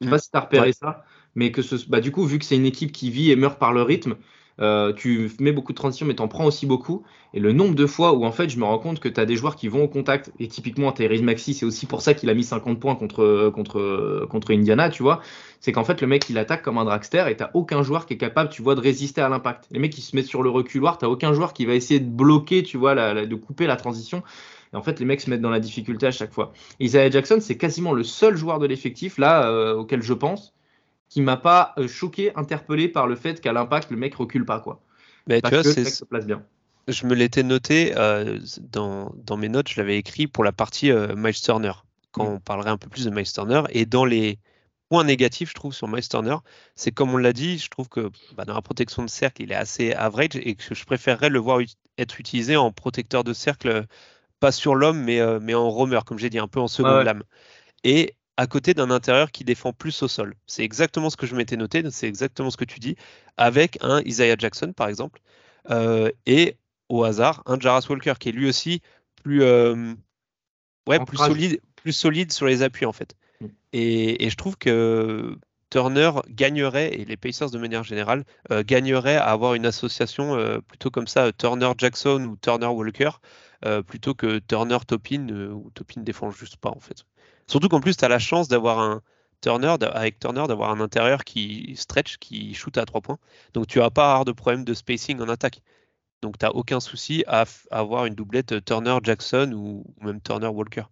Je sais Mm. pas si tu as repéré Ouais. ça, mais que ce... bah, du coup, vu que c'est une équipe qui vit et meurt par le rythme, euh, tu mets beaucoup de transitions, mais tu en prends aussi beaucoup. Et le nombre de fois où en fait je me rends compte que tu as des joueurs qui vont au contact, et typiquement Tyrese Maxi, c'est aussi pour ça qu'il a mis 50 points contre, contre, contre Indiana, tu vois. C'est qu'en fait le mec il attaque comme un dragster et t'as aucun joueur qui est capable, tu vois, de résister à l'impact. Les mecs qui se mettent sur le reculoir, t'as aucun joueur qui va essayer de bloquer, tu vois, de couper la transition. Et en fait, les mecs se mettent dans la difficulté à chaque fois. Isaiah Jackson, c'est quasiment le seul joueur de l'effectif là euh, auquel je pense qui m'a pas euh, choqué, interpellé par le fait qu'à l'impact le mec recule pas quoi. Mais tu vois, que le c'est mec se place bien. je me l'étais noté euh, dans, dans mes notes, je l'avais écrit pour la partie euh, Miles Turner, quand Mm. on parlerait un peu plus de Miles Turner. Et dans les points négatifs, je trouve, sur Miles Turner, c'est comme on l'a dit, je trouve que bah, dans la protection de cercle, il est assez average et que je préférerais le voir être utilisé en protecteur de cercle, pas sur l'homme, mais, euh, mais en roamer, comme j'ai dit, un peu en seconde ouais. lame. Et à côté d'un intérieur qui défend plus au sol. C'est exactement ce que je m'étais noté, c'est exactement ce que tu dis, avec un Isaiah Jackson, par exemple. Euh, et au hasard, un Jarras Walker qui est lui aussi plus, euh, ouais, plus, solide, plus solide sur les appuis en fait. Mm. Et, et je trouve que Turner gagnerait, et les Pacers de manière générale, euh, gagneraient à avoir une association euh, plutôt comme ça, Turner-Jackson ou Turner-Walker, euh, plutôt que Turner-Topin, où Topin défend juste pas en fait. Surtout qu'en plus, tu as la chance d'avoir un Turner, avec Turner, d'avoir un intérieur qui stretch, qui shoot à 3 points. Donc tu n'as pas de problème de spacing en attaque. Donc tu n'as aucun souci à, avoir une doublette Turner-Jackson ou, même Turner-Walker.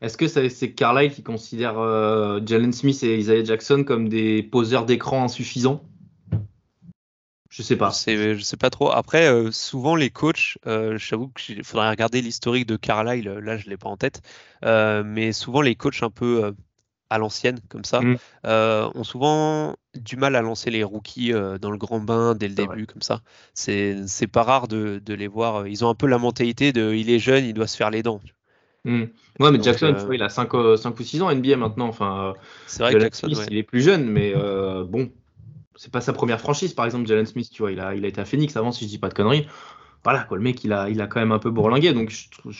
Est-ce que c'est Carlisle qui considère euh, Jalen Smith et Isaiah Jackson comme des poseurs d'écran insuffisants? Je sais pas. Je sais pas trop. Après, euh, souvent les coachs, euh, j'avoue qu'il faudrait regarder l'historique de Carlisle. Là, je l'ai pas en tête. Euh, mais souvent les coachs un peu à l'ancienne, comme ça, mm. ont souvent du mal à lancer les rookies dans le grand bain dès le début, comme ça. C'est pas rare de, les voir. Ils ont un peu la mentalité de il est jeune, il doit se faire les dents. Mm. Ouais, mais Jackson, il a 5, 5, ou 6 ans NBA maintenant. Enfin, c'est vrai que Jackson, il est plus jeune, mais bon, c'est pas sa première franchise, par exemple, Jalen Smith, tu vois, il a, il a été à Phoenix avant, si je dis pas de conneries. Voilà, quoi, le mec, il a, il a quand même un peu bourlingué, donc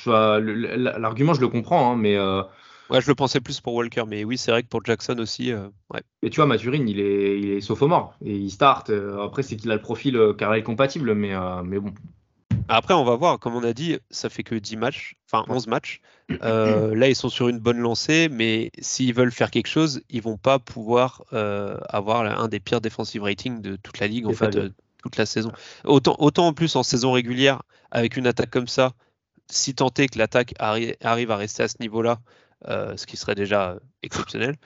l'argument, je le comprends, hein, mais. Euh, ouais, je le pensais plus pour Walker, mais oui, c'est vrai que pour Jackson aussi. Euh, ouais. Et tu vois, Maturine, il est, il est sophomore, et il start. Euh, après, c'est qu'il a le profil carré compatible, mais, mais bon. Après, on va voir, comme on a dit, ça fait que 10 matchs, enfin 11 matchs. Euh, là, ils sont sur une bonne lancée, mais s'ils veulent faire quelque chose, ils vont pas pouvoir euh, avoir un des pires defensive ratings de toute la ligue, en fait, euh, toute la saison. Autant, autant en plus en saison régulière, avec une attaque comme ça, si tant est que l'attaque arrive à rester à ce niveau-là, ce qui serait déjà exceptionnel.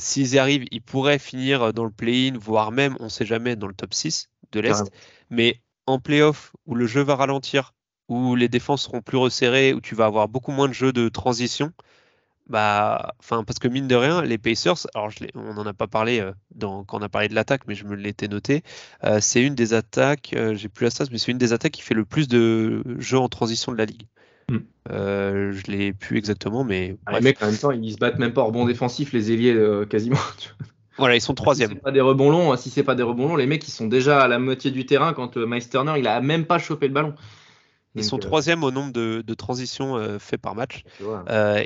S'ils y arrivent, ils pourraient finir dans le play-in, voire même, on ne sait jamais, dans le top 6 de l'Est. Mais en playoff où le jeu va ralentir, où les défenses seront plus resserrées, où tu vas avoir beaucoup moins de jeux de transition, bah, enfin, parce que mine de rien, les Pacers, alors on n'en a pas parlé euh, quand on a parlé de l'attaque, mais je me l'étais noté, euh, c'est une des attaques, euh, j'ai plus la stats, mais c'est une des attaques qui fait le plus de jeux en transition de la ligue. Hmm. je l'ai plus exactement, mais. Ah, les mecs, en même temps, ils se battent même pas en rebond défensif, les ailiers, quasiment. Voilà, ils sont troisième. Si c'est pas des rebonds longs, si c'est pas des rebonds longs, les mecs ils sont déjà à la moitié du terrain quand euh, Miles Turner il a même pas chopé le ballon. Ils sont euh, troisième au nombre de, transitions euh, faites par match.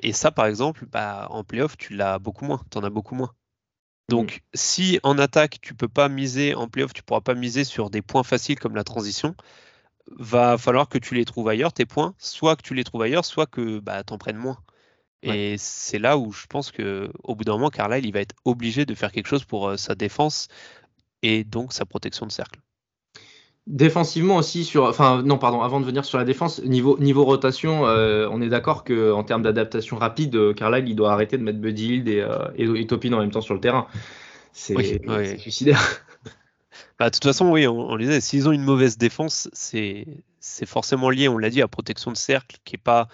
et ça, par exemple, bah, en playoff, tu l'as beaucoup moins. Tu en as beaucoup moins. Donc, mm. si en attaque, tu peux pas miser en playoff, tu pourras pas miser sur des points faciles comme la transition, va falloir que tu les trouves ailleurs, tes points, soit que tu les trouves ailleurs, soit que bah, tu en prennes moins. Et c'est là où je pense que au bout d'un moment, Carlisle, il va être obligé de faire quelque chose pour euh, sa défense et donc sa protection de cercle. Défensivement aussi sur, enfin non pardon, avant de venir sur la défense, niveau niveau rotation, euh, on est d'accord que en termes d'adaptation rapide, euh, Carlisle il doit arrêter de mettre Buddy Hield et, et, Topin en même temps sur le terrain. C'est suicidaire. Bah, de toute façon, oui, on, on disait, s'ils ont une mauvaise défense, c'est forcément lié, on l'a dit, à protection de cercle qui est pas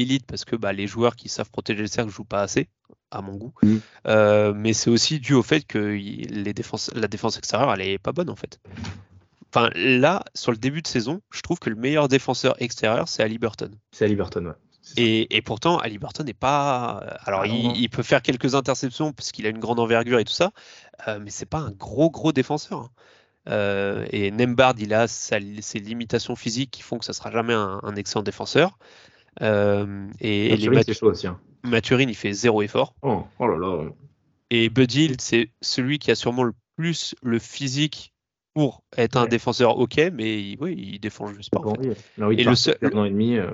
élite parce que bah, les joueurs qui savent protéger le cercle jouent pas assez, à mon goût. Mm. Euh, mais c'est aussi dû au fait que les défenses, la défense extérieure, elle est pas bonne en fait. Enfin, là, sur le début de saison, je trouve que le meilleur défenseur extérieur, c'est Ali Burton. C'est Ali Burton, ouais. Et, et, pourtant, Ali Burton n'est pas. Alors, ah, il, peut faire quelques interceptions parce qu'il a une grande envergure et tout ça, euh, mais c'est pas un gros, gros défenseur. Hein. Euh, et Nembard, il a ses limitations physiques qui font que ça sera jamais un, un excellent défenseur. Euh, et, Maturine, les aussi, hein. Maturine, il fait zéro effort. Oh, oh là là. Et Buddy, c'est celui qui a sûrement le plus le physique pour être un défenseur ok, mais oui, il défend juste pas. et le seul, euh.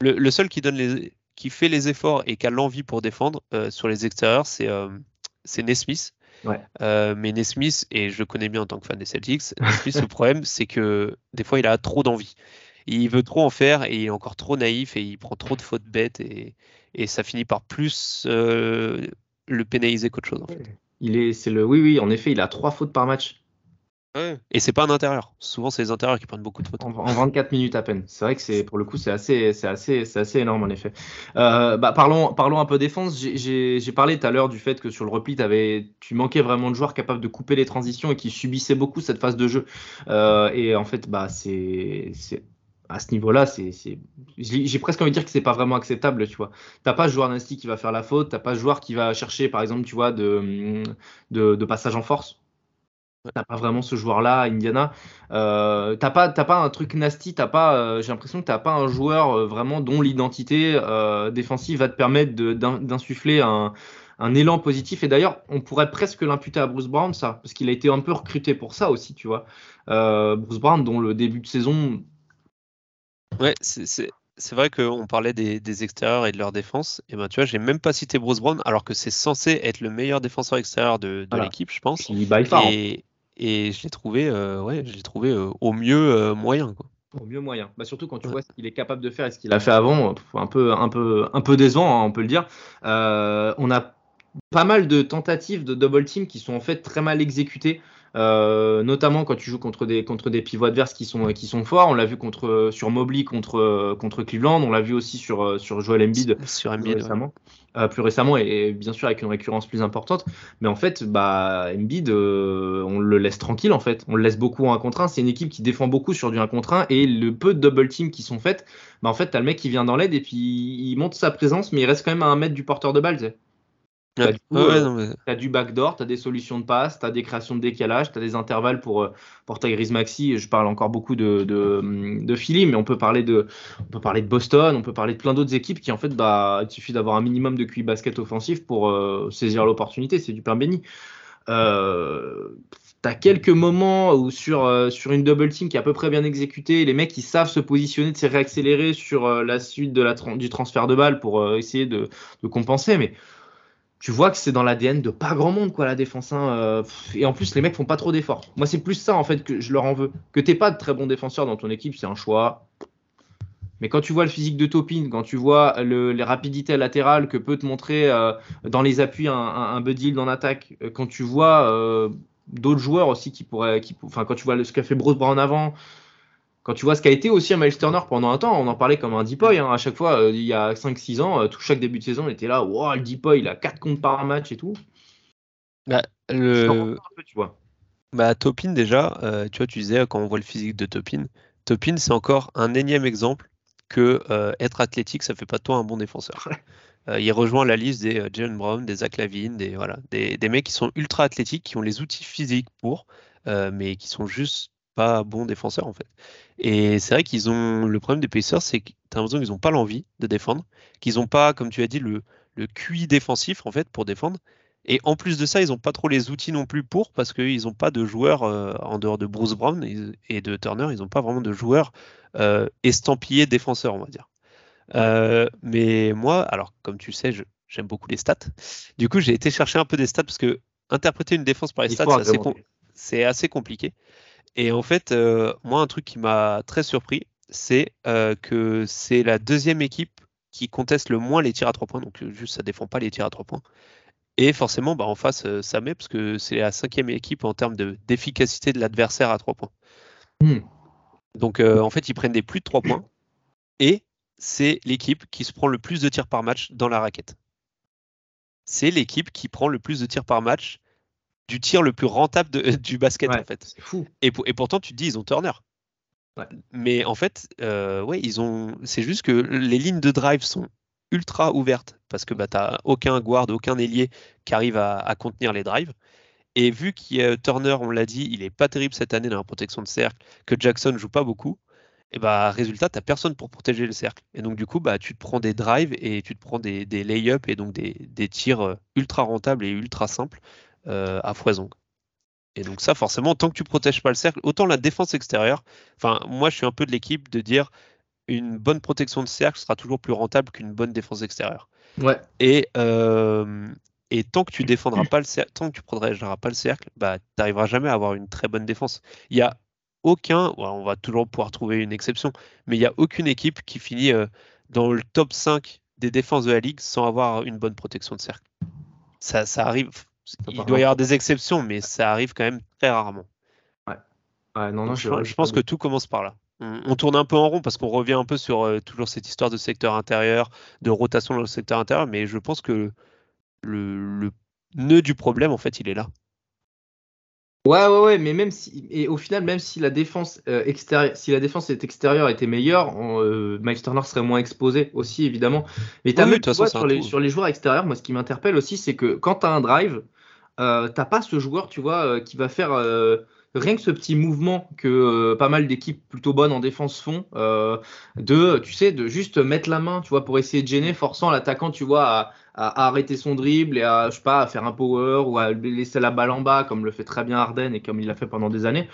le, seul qui donne les, qui fait les efforts et qui a l'envie pour défendre euh, sur les extérieurs, c'est c'est Nesmith. Ouais. mais Nesmith, et je le connais bien en tant que fan des Celtics, Nesmith, le problème, c'est que des fois, il a trop d'envie il veut trop en faire et il est encore trop naïf et il prend trop de fautes bêtes et, ça finit par plus euh, le pénaliser qu'autre chose. En fait. Il est, c'est le, oui, oui, en effet, il a trois fautes par match. Ouais. Et c'est pas un intérieur. Souvent, c'est les intérieurs qui prennent beaucoup de fautes. En, 24 minutes à peine. C'est vrai que c'est pour le coup, c'est assez, c'est assez, c'est assez énorme en effet. Euh, bah, parlons, parlons un peu défense. J'ai parlé tout à l'heure du fait que sur le repli, avais, tu manquais vraiment de joueurs capables de couper les transitions et qui subissaient beaucoup cette phase de jeu. Euh, et en fait, bah, c'est à ce niveau-là, c'est, j'ai presque envie de dire que c'est pas vraiment acceptable, tu vois. T'as pas ce joueur nasty qui va faire la faute, t'as pas ce joueur qui va chercher, par exemple, tu vois, de, de, passage en force. T'as pas vraiment ce joueur-là, Indiana. Euh, t'as pas, pas un truc nasty, t'as pas. Euh, j'ai l'impression que t'as pas un joueur euh, vraiment dont l'identité euh, défensive va te permettre d'insuffler un, un élan positif. Et d'ailleurs, on pourrait presque l'imputer à Bruce Brown, ça, parce qu'il a été un peu recruté pour ça aussi, tu vois. Bruce Brown, dont le début de saison Ouais, c'est c'est vrai qu'on parlait des, extérieurs et de leur défense. Et ben, tu vois, j'ai même pas cité Bruce Brown, alors que c'est censé être le meilleur défenseur extérieur de, l'équipe, je pense. Il hein. et, et je l'ai trouvé, euh, ouais, je l'ai trouvé euh, au mieux euh, moyen. Quoi. Au mieux moyen. Bah, surtout quand tu vois ce qu'il est capable de faire et ce qu'il a fait avant, un peu, un peu, un peu décevant, hein, on peut le dire. on a pas mal de tentatives de double team qui sont en fait très mal exécutées. Euh, notamment quand tu joues contre des, contre des pivots adverses qui sont, qui sont forts. On l'a vu contre, sur Mobley contre, contre Cleveland. On l'a vu aussi sur, sur Joel Embiid, sur Embiid récemment. Euh, plus récemment et, bien sûr avec une récurrence plus importante. Mais en fait, bah, Embiid, euh, on le laisse tranquille en fait. On le laisse beaucoup en 1 contre 1. C'est une équipe qui défend beaucoup sur du 1 contre 1 et le peu de double team qui sont faites, bah, en fait, t'as le mec qui vient dans l'aide et puis il monte sa présence, mais il reste quand même à un mètre du porteur de balle. Tu as, euh, du backdoor, tu as des solutions de passe, tu as des créations de décalage, tu as des intervalles pour, euh, pour Tyrese Maxi. Je parle encore beaucoup de, de, de, Philly, mais on peut, parler de, on peut parler de Boston, on peut parler de plein d'autres équipes qui, en fait, bah, il suffit d'avoir un minimum de QI basket offensif pour euh, saisir l'opportunité. C'est du pain béni. Euh, tu as quelques moments où sur, sur une double team qui est à peu près bien exécutée, les mecs ils savent se positionner, de se réaccélérer sur la suite de la du transfert de balles pour essayer de, de compenser. Mais tu vois que c'est dans l'ADN de pas grand monde, quoi, la défense. Hein, euh, et en plus, les mecs font pas trop d'efforts. Moi, c'est plus ça, en fait, que je leur en veux. Que t'es pas de très bons défenseurs dans ton équipe, c'est un choix. Mais quand tu vois le physique de Topin, quand tu vois les rapidités latérales que peut te montrer euh, dans les appuis un, un, Buddy dans l'attaque, euh, quand tu vois d'autres joueurs aussi qui pourraient. Enfin, quand tu vois ce qu'a fait Bruce Brown avant, quand tu vois ce qu'a été aussi un Miles Turner pendant un temps, on en parlait comme un Deepoy. Hein. À chaque fois, euh, il y a 5-6 ans, euh, tout, chaque début de saison, on était là, wow, le Deepoy, il a 4 comptes par match et tout. Bah, le... tu vois. Bah, Topin, déjà, euh, tu vois, tu disais quand on voit le physique de Topin, Topin, c'est encore un énième exemple que être athlétique, ça fait pas de toi un bon défenseur. il rejoint la liste des Jalen Brown, des Zach Lavine, des, voilà, des, des, mecs qui sont ultra athlétiques, qui ont les outils physiques pour, mais qui sont juste pas bons défenseurs en fait. Et c'est vrai qu'ils ont le problème des Pacers, c'est que tu as l'impression qu'ils n'ont pas l'envie de défendre, qu'ils n'ont pas, comme tu as dit, le, le QI défensif en fait pour défendre. Et en plus de ça, ils n'ont pas trop les outils non plus pour, parce qu'ils n'ont pas de joueurs euh, en dehors de Bruce Brown et, de Turner, ils n'ont pas vraiment de joueurs euh, estampillés défenseurs, on va dire. Euh, mais moi, alors comme tu sais, j'aime beaucoup les stats. Du coup, j'ai été chercher un peu des stats parce que interpréter une défense par les stats, c'est assez, compliqué. Et en fait, euh, moi, un truc qui m'a très surpris, c'est euh, que c'est la deuxième équipe qui conteste le moins les tirs à trois points. Donc, juste, ça défend pas les tirs à trois points. Et forcément, bah, en face, euh, ça met parce que c'est la cinquième équipe en termes d'efficacité de, l'adversaire à trois points. Hmm. Donc, en fait, ils prennent des plus de trois points. Et c'est l'équipe qui se prend le plus de tirs par match dans la raquette. C'est l'équipe qui prend le plus de tirs par match du tir le plus rentable du basket en fait. C'est fou. Et, et, pourtant tu te dis ils ont Turner. Mais en fait, euh, ouais, ils ont. C'est juste que les lignes de drive sont ultra ouvertes parce que bah, tu n'as aucun guard, aucun ailier qui arrive à, contenir les drives. Et vu qu'il Turner, on l'a dit, il est pas terrible cette année dans la protection de cercle, que Jackson joue pas beaucoup, et bah résultat, tu n'as personne pour protéger le cercle. Et donc du coup, bah, tu te prends des drives et tu te prends des, des lay-ups et donc des, des, tirs euh, ultra rentables et ultra simples à foison. Et donc ça, forcément, tant que tu protèges pas le cercle, autant la défense extérieure, enfin, moi je suis un peu de l'équipe de dire une bonne protection de cercle sera toujours plus rentable qu'une bonne défense extérieure. Ouais. Et, euh, et tant que tu défendras pas le cercle, tant que tu protégeras pas le cercle, bah, tu n'arriveras jamais à avoir une très bonne défense. Il y a aucun, on va toujours pouvoir trouver une exception, mais il n'y a aucune équipe qui finit euh, dans le top 5 des défenses de la ligue sans avoir une bonne protection de cercle. Ça, ça arrive, il doit y avoir des exceptions, mais ça arrive quand même très rarement. Ouais. non, non, je, pense que tout commence par là. On, tourne un peu en rond parce qu'on revient un peu sur euh, toujours cette histoire de secteur intérieur, de rotation dans le secteur intérieur, mais je pense que le, nœud du problème, en fait, il est là. Ouais, ouais, ouais, mais même si, et au final, même si la défense euh, extérieure, si la défense extérieure était meilleure, euh, Miles Turner serait moins exposé aussi, évidemment. Mais tu vois, sur, les, sur les joueurs extérieurs, moi, ce qui m'interpelle aussi, c'est que quand tu as un drive, euh, t'as pas ce joueur, tu vois, euh, qui va faire euh, rien que ce petit mouvement que pas mal d'équipes plutôt bonnes en défense font, de, tu sais, de juste mettre la main, tu vois, pour essayer de gêner, forçant l'attaquant, tu vois, à, arrêter son dribble et à, je sais pas, à faire un power ou à laisser la balle en bas, comme le fait très bien Arden et comme il l'a fait pendant des années.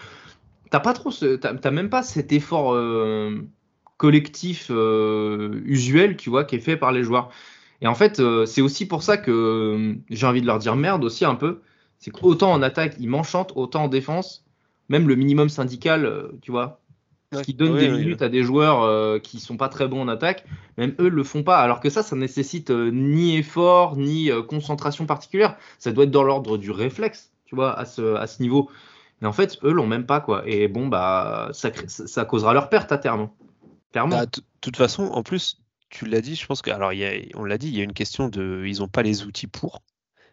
T'as pas trop, même pas cet effort collectif usuel, tu vois, qui est fait par les joueurs. Et en fait, c'est aussi pour ça que j'ai envie de leur dire merde aussi un peu. C'est qu'autant en attaque, ils m'enchantent, autant en défense, même le minimum syndical, tu vois, qui donne des minutes à des joueurs euh, qui sont pas très bons en attaque, même eux le font pas. Alors que ça, ça nécessite euh, ni effort, ni euh, concentration particulière. Ça doit être dans l'ordre du réflexe, tu vois, à ce, à ce niveau. Mais en fait, eux l'ont même pas, quoi. Et bon, bah, ça, ça causera leur perte à terme. Clairement. Bah, de toute façon, en plus, tu l'as dit, je pense que, alors, y a, on l'a dit, il y a une question de, ils n'ont pas les outils pour.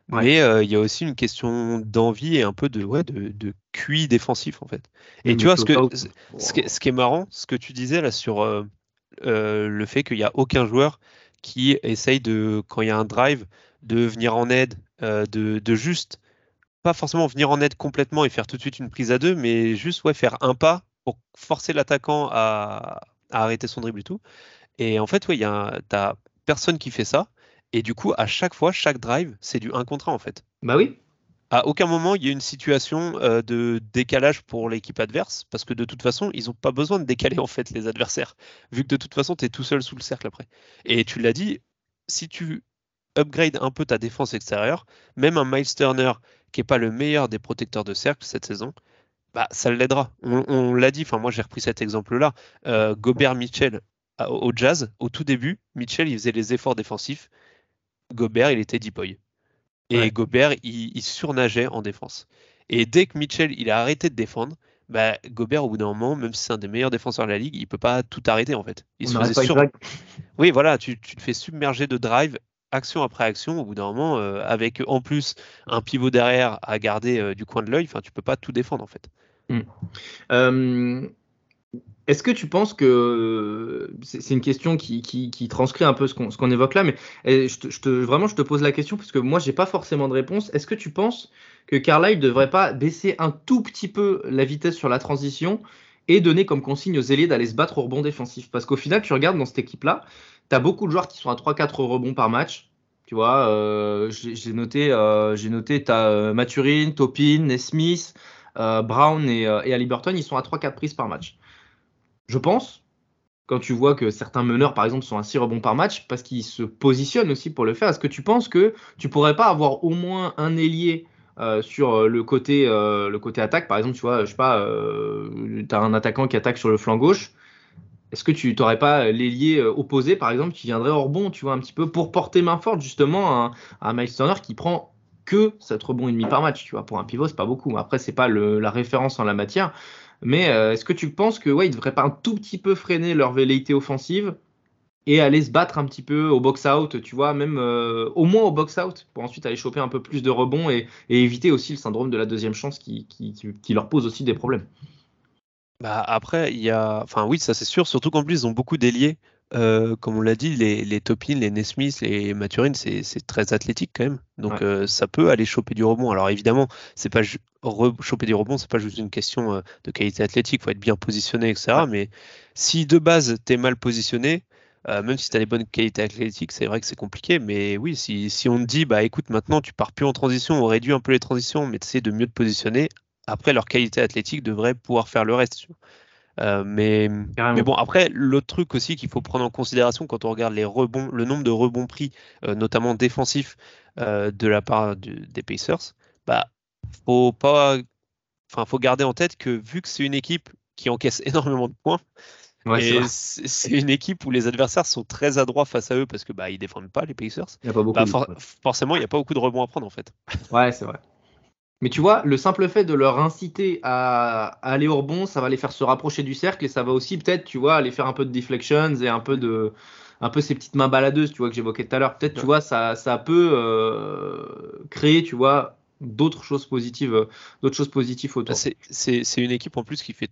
Mais il y a aussi une question d'envie et un peu de, ouais, de, de QI défensif en fait. Et tu vois, ce, que, ce, qui est, marrant, ce que tu disais là sur le fait qu'il n'y a aucun joueur qui essaye de, quand il y a un drive, de venir en aide, de, de, juste, pas forcément venir en aide complètement et faire tout de suite une prise à deux, mais juste ouais, faire un pas pour forcer l'attaquant à, à, arrêter son dribble et tout. Et en fait, ouais, tu n'as personne qui fait ça. Et du coup, à chaque fois, chaque drive, c'est du 1 contre 1 en fait. Bah oui. À aucun moment, il y a une situation euh, de décalage pour l'équipe adverse, parce que de toute façon, ils n'ont pas besoin de décaler en fait les adversaires, vu que de toute façon, tu es tout seul sous le cercle après. Et tu l'as dit, si tu upgrades un peu ta défense extérieure, même un Miles Turner, qui n'est pas le meilleur des protecteurs de cercle cette saison, bah, ça l'aidera. On, l'a dit, enfin moi j'ai repris cet exemple-là. Euh, Gobert Mitchell au Jazz, au tout début, Mitchell il faisait les efforts défensifs. Gobert, il était deep Et Gobert, il, surnageait en défense. Et dès que Mitchell, il a arrêté de défendre, bah, Gobert, au bout d'un moment, même si c'est un des meilleurs défenseurs de la ligue, il peut pas tout arrêter en fait. Il se faisait sur... Oui, voilà, tu, te fais submerger de drive, action après action. Au bout d'un moment, euh, avec en plus un pivot derrière à garder euh, du coin de l'œil, enfin, tu peux pas tout défendre en fait. Hmm. Euh, est-ce que tu penses que c'est une question qui, transcrit un peu ce qu'on évoque là, mais eh, vraiment je te pose la question parce que moi j'ai pas forcément de réponse. Est-ce que tu penses que Carlisle devrait pas baisser un tout petit peu la vitesse sur la transition et donner comme consigne aux ailiers d'aller se battre au rebond défensif? Parce qu'au final, tu regardes dans cette équipe-là, tu as beaucoup de joueurs qui sont à 3-4 rebonds par match. Tu vois, euh, j'ai noté, euh, j'ai noté, tu as euh, Topin, Nesmith, Brown et, et Halliburton, ils sont à 3-4 prises par match je pense, quand tu vois que certains meneurs, par exemple, sont à 6 rebonds par match, parce qu'ils se positionnent aussi pour le faire, est-ce que tu penses que tu pourrais pas avoir au moins un ailier euh, sur euh, le côté, euh, le côté attaque? Par exemple, tu vois, je sais pas, tu as un attaquant qui attaque sur le flanc gauche. Est-ce que tu n'aurais pas l'ailier opposé, par exemple, qui viendrait hors rebond, tu vois, un petit peu pour porter main forte, justement, à, à Miles qui prend que 7 rebonds et demi par match, tu vois? Pour un pivot, c'est pas beaucoup. Après, c'est pas la référence en la matière. Mais euh, est-ce que tu penses que ouais, ils devraient pas un tout petit peu freiner leur velléité offensive et aller se battre un petit peu au box-out, tu vois, même euh, au moins au box-out, pour ensuite aller choper un peu plus de rebonds et, éviter aussi le syndrome de la deuxième chance qui, leur pose aussi des problèmes? Bah après, il y a. Enfin, oui, ça c'est sûr, surtout qu'en plus, ils ont beaucoup d'ailiers. Euh, comme on l'a dit, les, les Topin, les Nesmith, les Maturine, c'est très athlétique quand même. Donc euh, ça peut aller choper du rebond. Alors évidemment, c'est pas choper du rebond, c'est pas juste une question euh, de qualité athlétique, il faut être bien positionné, etc. Mais si de base tu es mal positionné, même si tu as des bonnes qualités athlétiques, c'est vrai que c'est compliqué. Mais oui, si, si, on te dit, bah écoute, maintenant tu pars plus en transition, on réduit un peu les transitions, mais tu essaies de mieux te positionner, après leur qualité athlétique devrait pouvoir faire le reste. Euh, mais, mais, bon, après, l'autre truc aussi qu'il faut prendre en considération quand on regarde les rebonds, le nombre de rebonds pris, euh, notamment défensifs, euh, de la part des Pacers, bah, faut pas, enfin, faut garder en tête que vu que c'est une équipe qui encaisse énormément de points, c'est une équipe où les adversaires sont très adroits face à eux parce que bah ils défendent pas les Pacers. Il y a pas beaucoup bah, forcément, il n'y a pas beaucoup de rebonds à prendre en fait. Ouais, c'est vrai. Mais tu vois, le simple fait de leur inciter à, aller au rebond, ça va les faire se rapprocher du cercle et ça va aussi peut-être, tu vois, aller faire un peu de deflections et un peu de, un peu ces petites mains baladeuses, tu vois, que j'évoquais tout à l'heure. Peut-être, tu vois, ça, ça peut euh, créer, tu vois, d'autres choses positives, d'autres choses positives autour. Bah, c'est une équipe en plus qui fait,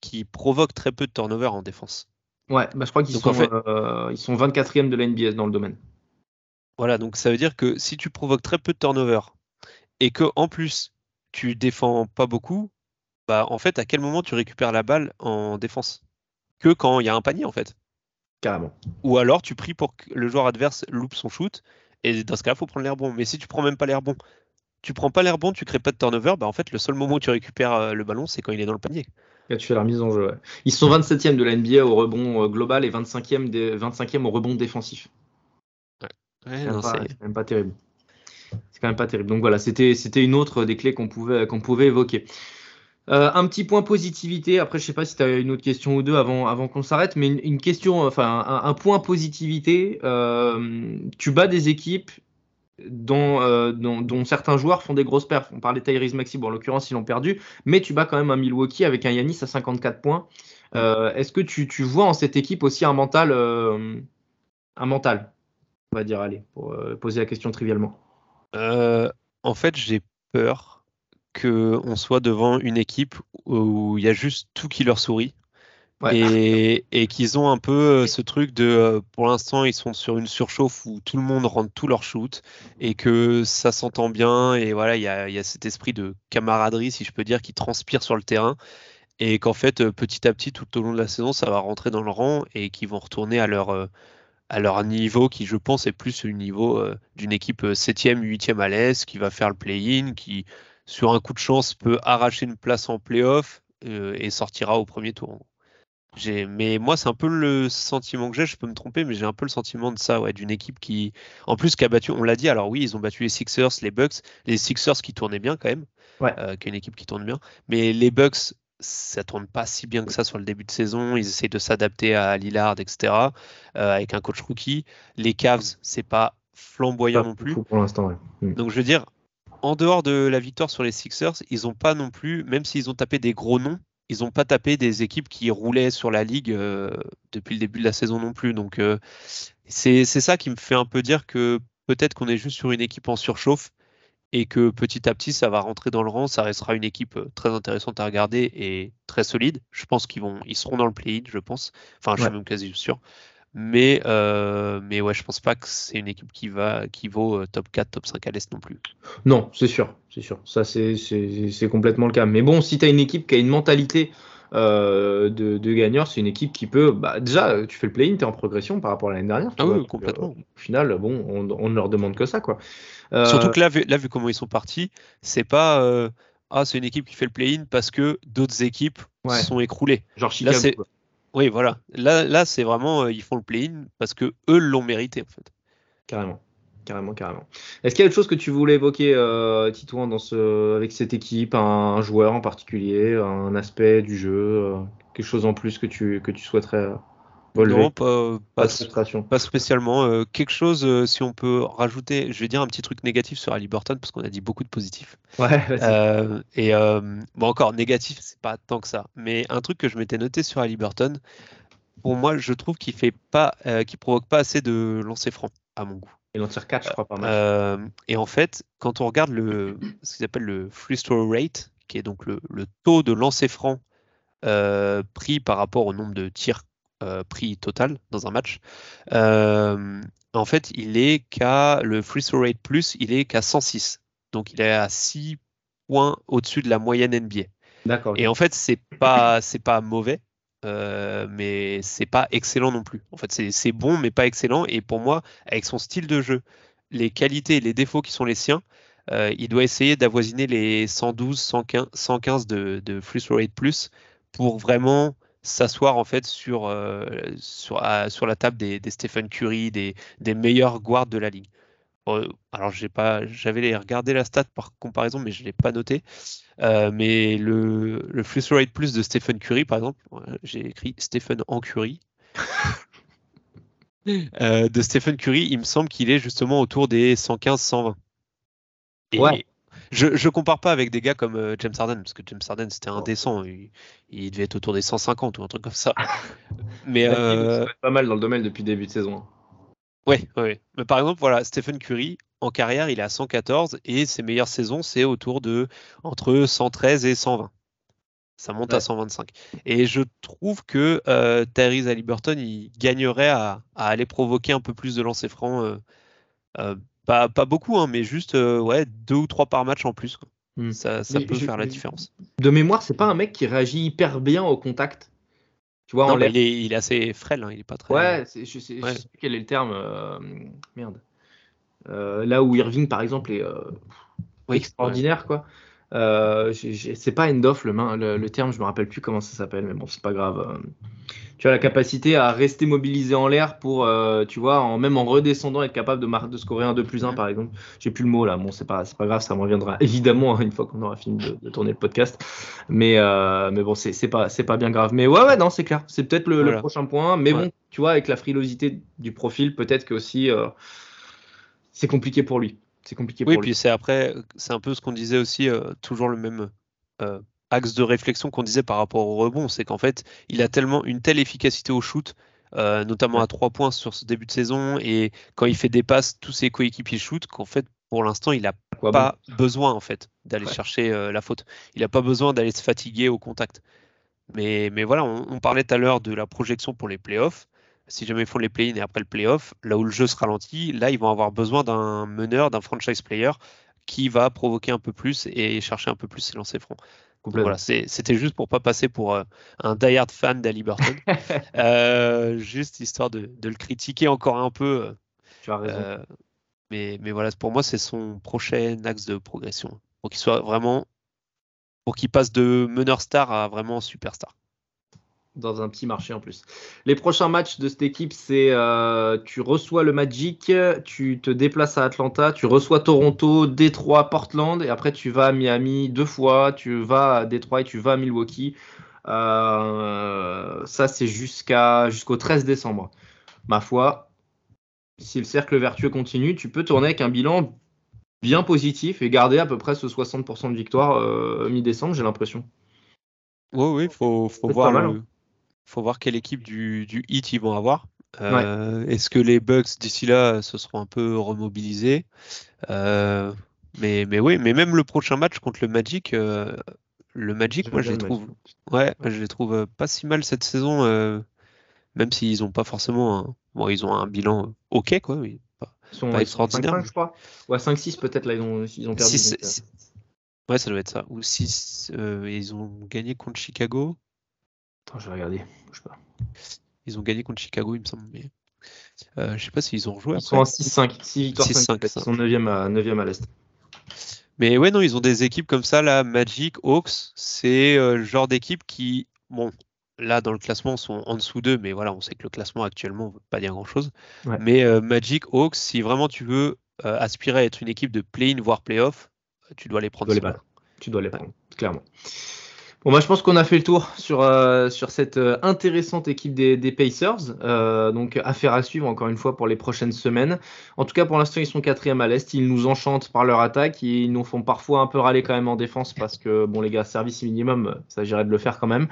qui, provoque très peu de turnover en défense. Ouais, bah, je crois qu'ils sont, euh, ils sont 24e de la NBA dans le domaine. Voilà, donc ça veut dire que si tu provoques très peu de turnover et que en plus tu défends pas beaucoup, bah en fait à quel moment tu récupères la balle en défense? Que quand il y a un panier en fait. Carrément. Ou alors tu pries pour que le joueur adverse loupe son shoot et dans ce cas-là faut prendre l'air bon. Mais si tu prends même pas l'air bon, tu prends pas l'air bon, tu crées pas de turnover, bah en fait le seul moment où tu récupères euh, le ballon, c'est quand il est dans le panier. Là, tu fais la remise en jeu. Ouais. Ils sont 27e de la NBA au rebond euh, global et 25e, des, 25e au rebond défensif. Ouais, C'est même pas terrible. C'est quand même pas terrible. Donc voilà, c'était une autre des clés qu'on pouvait, évoquer. Euh, un petit point positivité. Après, je sais pas si tu as une autre question ou deux avant, qu'on s'arrête, mais une, question, enfin un, point positivité. euh, tu bats des équipes dont, euh, dont, certains joueurs font des grosses perfs. On parlait de Tyrese Maxi, bon, en l'occurrence, ils l'ont perdu, mais tu bats quand même un Milwaukee avec un Yanis à 54 points. Est-ce que tu, vois en cette équipe aussi un mental, un mental, on va dire, allez, pour poser la question trivialement. Euh, en fait, j'ai peur que on soit devant une équipe où il y a juste tout qui leur sourit. Ouais. et, et qu'ils ont un peu euh, ce truc de, euh, pour l'instant, ils sont sur une surchauffe où tout le monde rentre tout leur shoot et que ça s'entend bien. Et voilà, il y a, il y a cet esprit de camaraderie, si je peux dire, qui transpire sur le terrain. Et qu'en fait, petit à petit, tout au long de la saison, ça va rentrer dans le rang et qu'ils vont retourner à leur, à leur niveau qui, je pense, est plus le niveau euh, d'une équipe 7e, 8e à l'Est, qui va faire le play-in, qui, sur un coup de chance, peut arracher une place en play-off euh, et sortira au premier tour. J'ai- Mais moi, c'est un peu le sentiment que j'ai, je peux me tromper, mais j'ai un peu le sentiment de ça, ouais, d'une équipe qui, en plus, qui a battu, on l'a dit, alors oui, ils ont battu les Sixers, les Bucks, les Sixers qui tournaient bien quand même, Ouais. euh, qui est une équipe qui tourne bien, mais les Bucks, ça tourne pas si bien que ça sur le début de saison, ils essayent de s'adapter à Lillard, etc., euh, avec un coach rookie. Les Cavs, c'est pas flamboyant non plus. Pour l'instant. Mm. Donc je veux dire, en dehors de la victoire sur les Sixers, ils n'ont pas non plus, même s'ils ont tapé des gros noms, ils n'ont pas tapé des équipes qui roulaient sur la ligue euh, depuis le début de la saison non plus. Donc euh, c'est c'est ça qui me fait un peu dire que peut-être qu'on est juste sur une équipe en surchauffe et que petit à petit ça va rentrer dans le rang, ça restera une équipe euh, très intéressante à regarder et très solide. Je pense qu'ils vont, ils seront dans le play-in, je pense. Enfin, je suis Ouais. même quasi sûr. Mais, euh, mais ouais, je pense pas que c'est une équipe qui va, qui vaut euh, top 4, top 5 à l'Est non plus. Non, c'est sûr, c'est sûr. Ça, c'est- c'est c'est complètement le cas. Mais bon, si tu as une équipe qui a une mentalité euh, de, de gagneur, c'est une équipe qui peut. Bah, déjà, tu fais le play-in, tu es en progression par rapport à l'année dernière. Ah vois. oui, Donc, complètement. euh, au final, bon, on, on ne leur demande que ça. Quoi. Euh, Surtout que là, vu, là, vu comment ils sont partis, c'est pas euh, ah, c'est une équipe qui fait le play-in parce que d'autres équipes Ouais. sont écroulées. genre là, Chicago. quoi. Oui, voilà. Là, là c'est vraiment, euh, ils font le play-in parce que eux l'ont mérité en fait. Carrément. Carrément, carrément. Est-ce qu'il y a autre chose que tu voulais évoquer, euh, Titouan, dans ce, avec cette équipe, un, un joueur en particulier, un aspect du jeu, euh, quelque chose en plus que tu, que tu souhaiterais euh, relever? Non, pas, Pas pas, de frustration. pas spécialement. Euh, quelque chose, euh, si on peut rajouter, je vais dire un petit truc négatif sur Burton parce qu'on a dit beaucoup de positifs. Ouais. Euh, et bon, encore négatif, c'est pas tant que ça. Mais un truc que je m'étais noté sur Burton, pour moi, je trouve qu'il fait pas, qu'il provoque pas assez de lancers francs à mon goût. Il en tire 4, je crois. Euh, et en fait, quand on regarde le, ce qu'ils appellent le free throw rate, qui est donc le, le taux de lancer franc euh, pris par rapport au nombre de tirs euh, pris total dans un match, en fait, il est qu'à le free throw rate plus, il est qu'à 106. Donc, il est à 6 points au-dessus de la moyenne NBA. D'accord. Et en fait, c'est pas c'est pas mauvais, mais c'est pas excellent non plus. En fait, c'est bon, mais pas excellent. Et pour moi, avec son style de jeu, les qualités et les défauts qui sont les siens, euh, il doit essayer d'avoisiner les 112, 115, 115 de, de free rate plus pour vraiment s'asseoir en fait sur, euh, la table des, des Stephen Curry, des, des meilleurs guards de la ligue. Euh, alors j'ai pas, j'avais regardé la stat par comparaison, mais je l'ai pas noté. Euh, mais le, le free throw rate plus de Stephen Curry, par exemple, euh, j'ai écrit Stephen en Curry. Euh, de Stephen Curry, il me semble qu'il est justement autour des 115-120. Et Ouais. je, je compare pas avec des gars comme James Harden, parce que James Harden c'était indécent. Il, il devait être autour des 150 ou un truc comme ça. Mais euh, pas mal dans le domaine depuis le début de saison. Ouais, ouais. Mais par exemple, voilà, Stephen Curry, en carrière, il est à 114 et ses meilleures saisons, c'est autour de entre 113 et 120. Ça monte à Ouais. 125. Et je trouve que euh, Tyrese Haliburton, il gagnerait à, à aller provoquer un peu plus de lancers francs. euh, euh, pas, pas beaucoup, hein, mais juste euh, ouais, deux ou trois par match en plus. quoi. Hmm. Ça, ça peut je- faire la différence. De mémoire, c'est pas un mec qui réagit hyper bien au contact. Tu vois, Non, il est, il est assez frêle, hein, il est pas très. Ouais, c'est- je sais, je sais plus quel est le terme. euh, merde. Euh, là où Irving, par exemple, est, euh, extraordinaire, quoi. Euh, c'est pas end-off le, le, le, terme, je me rappelle plus comment ça s'appelle, mais bon, c'est pas grave. Euh. Tu as la capacité à rester mobilisé en l'air pour, euh, tu vois, en, même en redescendant, être capable de, de scorer un 2 plus 1 par exemple. J'ai plus le mot là, bon, c'est pas, pas grave, ça me reviendra évidemment hein, une fois qu'on aura fini de, tourner le podcast. Mais, euh, mais bon, c'est pas, pas bien grave. Mais ouais, ouais, non, c'est clair. C'est peut-être le, prochain point. Mais bon, tu vois, avec la frilosité du profil, peut-être que aussi c'est compliqué pour lui c'est compliqué oui, pour puis c'est après, c'est un peu ce qu'on disait aussi, euh, toujours le même euh, axe de réflexion qu'on disait par rapport au rebond, c'est qu'en fait, il a tellement une telle efficacité au shoot, euh, notamment à trois points sur ce début de saison, et quand il fait des passes, tous ses coéquipiers shootent, qu'en fait, pour l'instant, il n'a pas besoin en fait d'aller chercher la faute. Il n'a pas besoin d'aller se fatiguer au contact. Mais, mais voilà, on, on parlait tout à l'heure de la projection pour les playoffs si jamais ils font les play-in et après le play-off, là où le jeu se ralentit, là ils vont avoir besoin d'un meneur, d'un franchise player qui va provoquer un peu plus et chercher un peu plus ses lancers francs. Voilà, c'était juste pour pas passer pour euh, un die-hard fan d'Ali Burton. Euh, juste histoire de, le critiquer encore un peu. Euh, tu as raison. mais, mais voilà, pour moi, c'est son prochain axe de progression. Pour qu'il soit vraiment. Pour qu'il passe de meneur star à vraiment superstar dans un petit marché en plus. Les prochains matchs de cette équipe, c'est euh, tu reçois le Magic, tu te déplaces à Atlanta, tu reçois Toronto, Détroit, Portland, et après tu vas à Miami deux fois, tu vas à Détroit et tu vas à Milwaukee. Euh, ça, c'est jusqu'à jusqu'au 13 décembre. Ma foi, si le cercle vertueux continue, tu peux tourner avec un bilan bien positif et garder à peu près ce 60% de victoire euh, mi-décembre, j'ai l'impression. Oui, oui, il faut, faut voir le, hein faut voir quelle équipe du, du Heat ils vont avoir. Euh, est-ce que les Bucks d'ici là se seront un peu remobilisés? Euh, mais, mais oui, mais même le prochain match contre le Magic, euh, le Magic, moi je les trouve, ouais, je les trouve pas si mal cette saison, même s'ils n'ont pas forcément, un, bon, ils ont un bilan ok quoi. ils sont pas extraordinaires. 5, je crois. Ou à 5-6 peut-être là ils ont, ils ont perdu. ouais, ça doit être ça. Ou 6, ils ont gagné contre Chicago. Attends, je vais regarder. pas. Ils ont gagné contre Chicago, il me semble. Mais euh, je sais pas s'ils ont rejoué. Ils sont en 6-5. 6 victoires, 5, Ils sont 9e à, 9e à l'Est. Mais ouais, non, ils ont des équipes comme ça, là, Magic, Hawks, c'est euh, le genre d'équipe qui, bon, là, dans le classement, sont en dessous d'eux, mais voilà, on sait que le classement actuellement ne veut pas dire grand-chose. Mais euh, Magic, Hawks, si vraiment tu veux aspirer à être une équipe de play-in, voire play-off, tu dois les prendre. Tu dois les, tu dois les prendre, clairement. Bon, bah, je pense qu'on a fait le tour sur, euh, sur cette euh, intéressante équipe des, des Pacers. Euh, donc, affaire à suivre encore une fois pour les prochaines semaines. En tout cas, pour l'instant, ils sont quatrième à l'Est. Ils nous enchantent par leur attaque. Et ils nous font parfois un peu râler quand même en défense parce que, bon, les gars, service minimum, ça s'agirait de le faire quand même.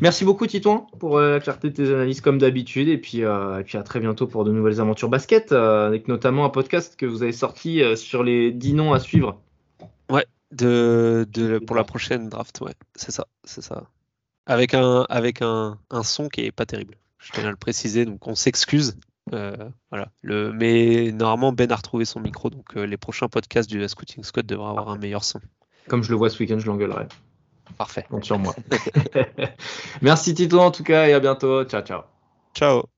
Merci beaucoup, Titon, pour la clarté de tes analyses comme d'habitude. Et puis, et puis, à très bientôt pour de nouvelles aventures basket, avec notamment un podcast que vous avez sorti sur les 10 noms à suivre. De, de, pour la prochaine draft, ouais, c'est ça, c'est ça. Avec un, avec un, un, son qui est pas terrible. Je tiens à le préciser, donc on s'excuse. Euh, voilà. Le, mais normalement, Ben a retrouvé son micro, donc euh, les prochains podcasts du Scouting Squad devraient avoir un meilleur son. Comme je le vois ce week-end, je l'engueulerai. Parfait. Compte sur moi. Merci Tito en tout cas et à bientôt. Ciao, ciao. Ciao.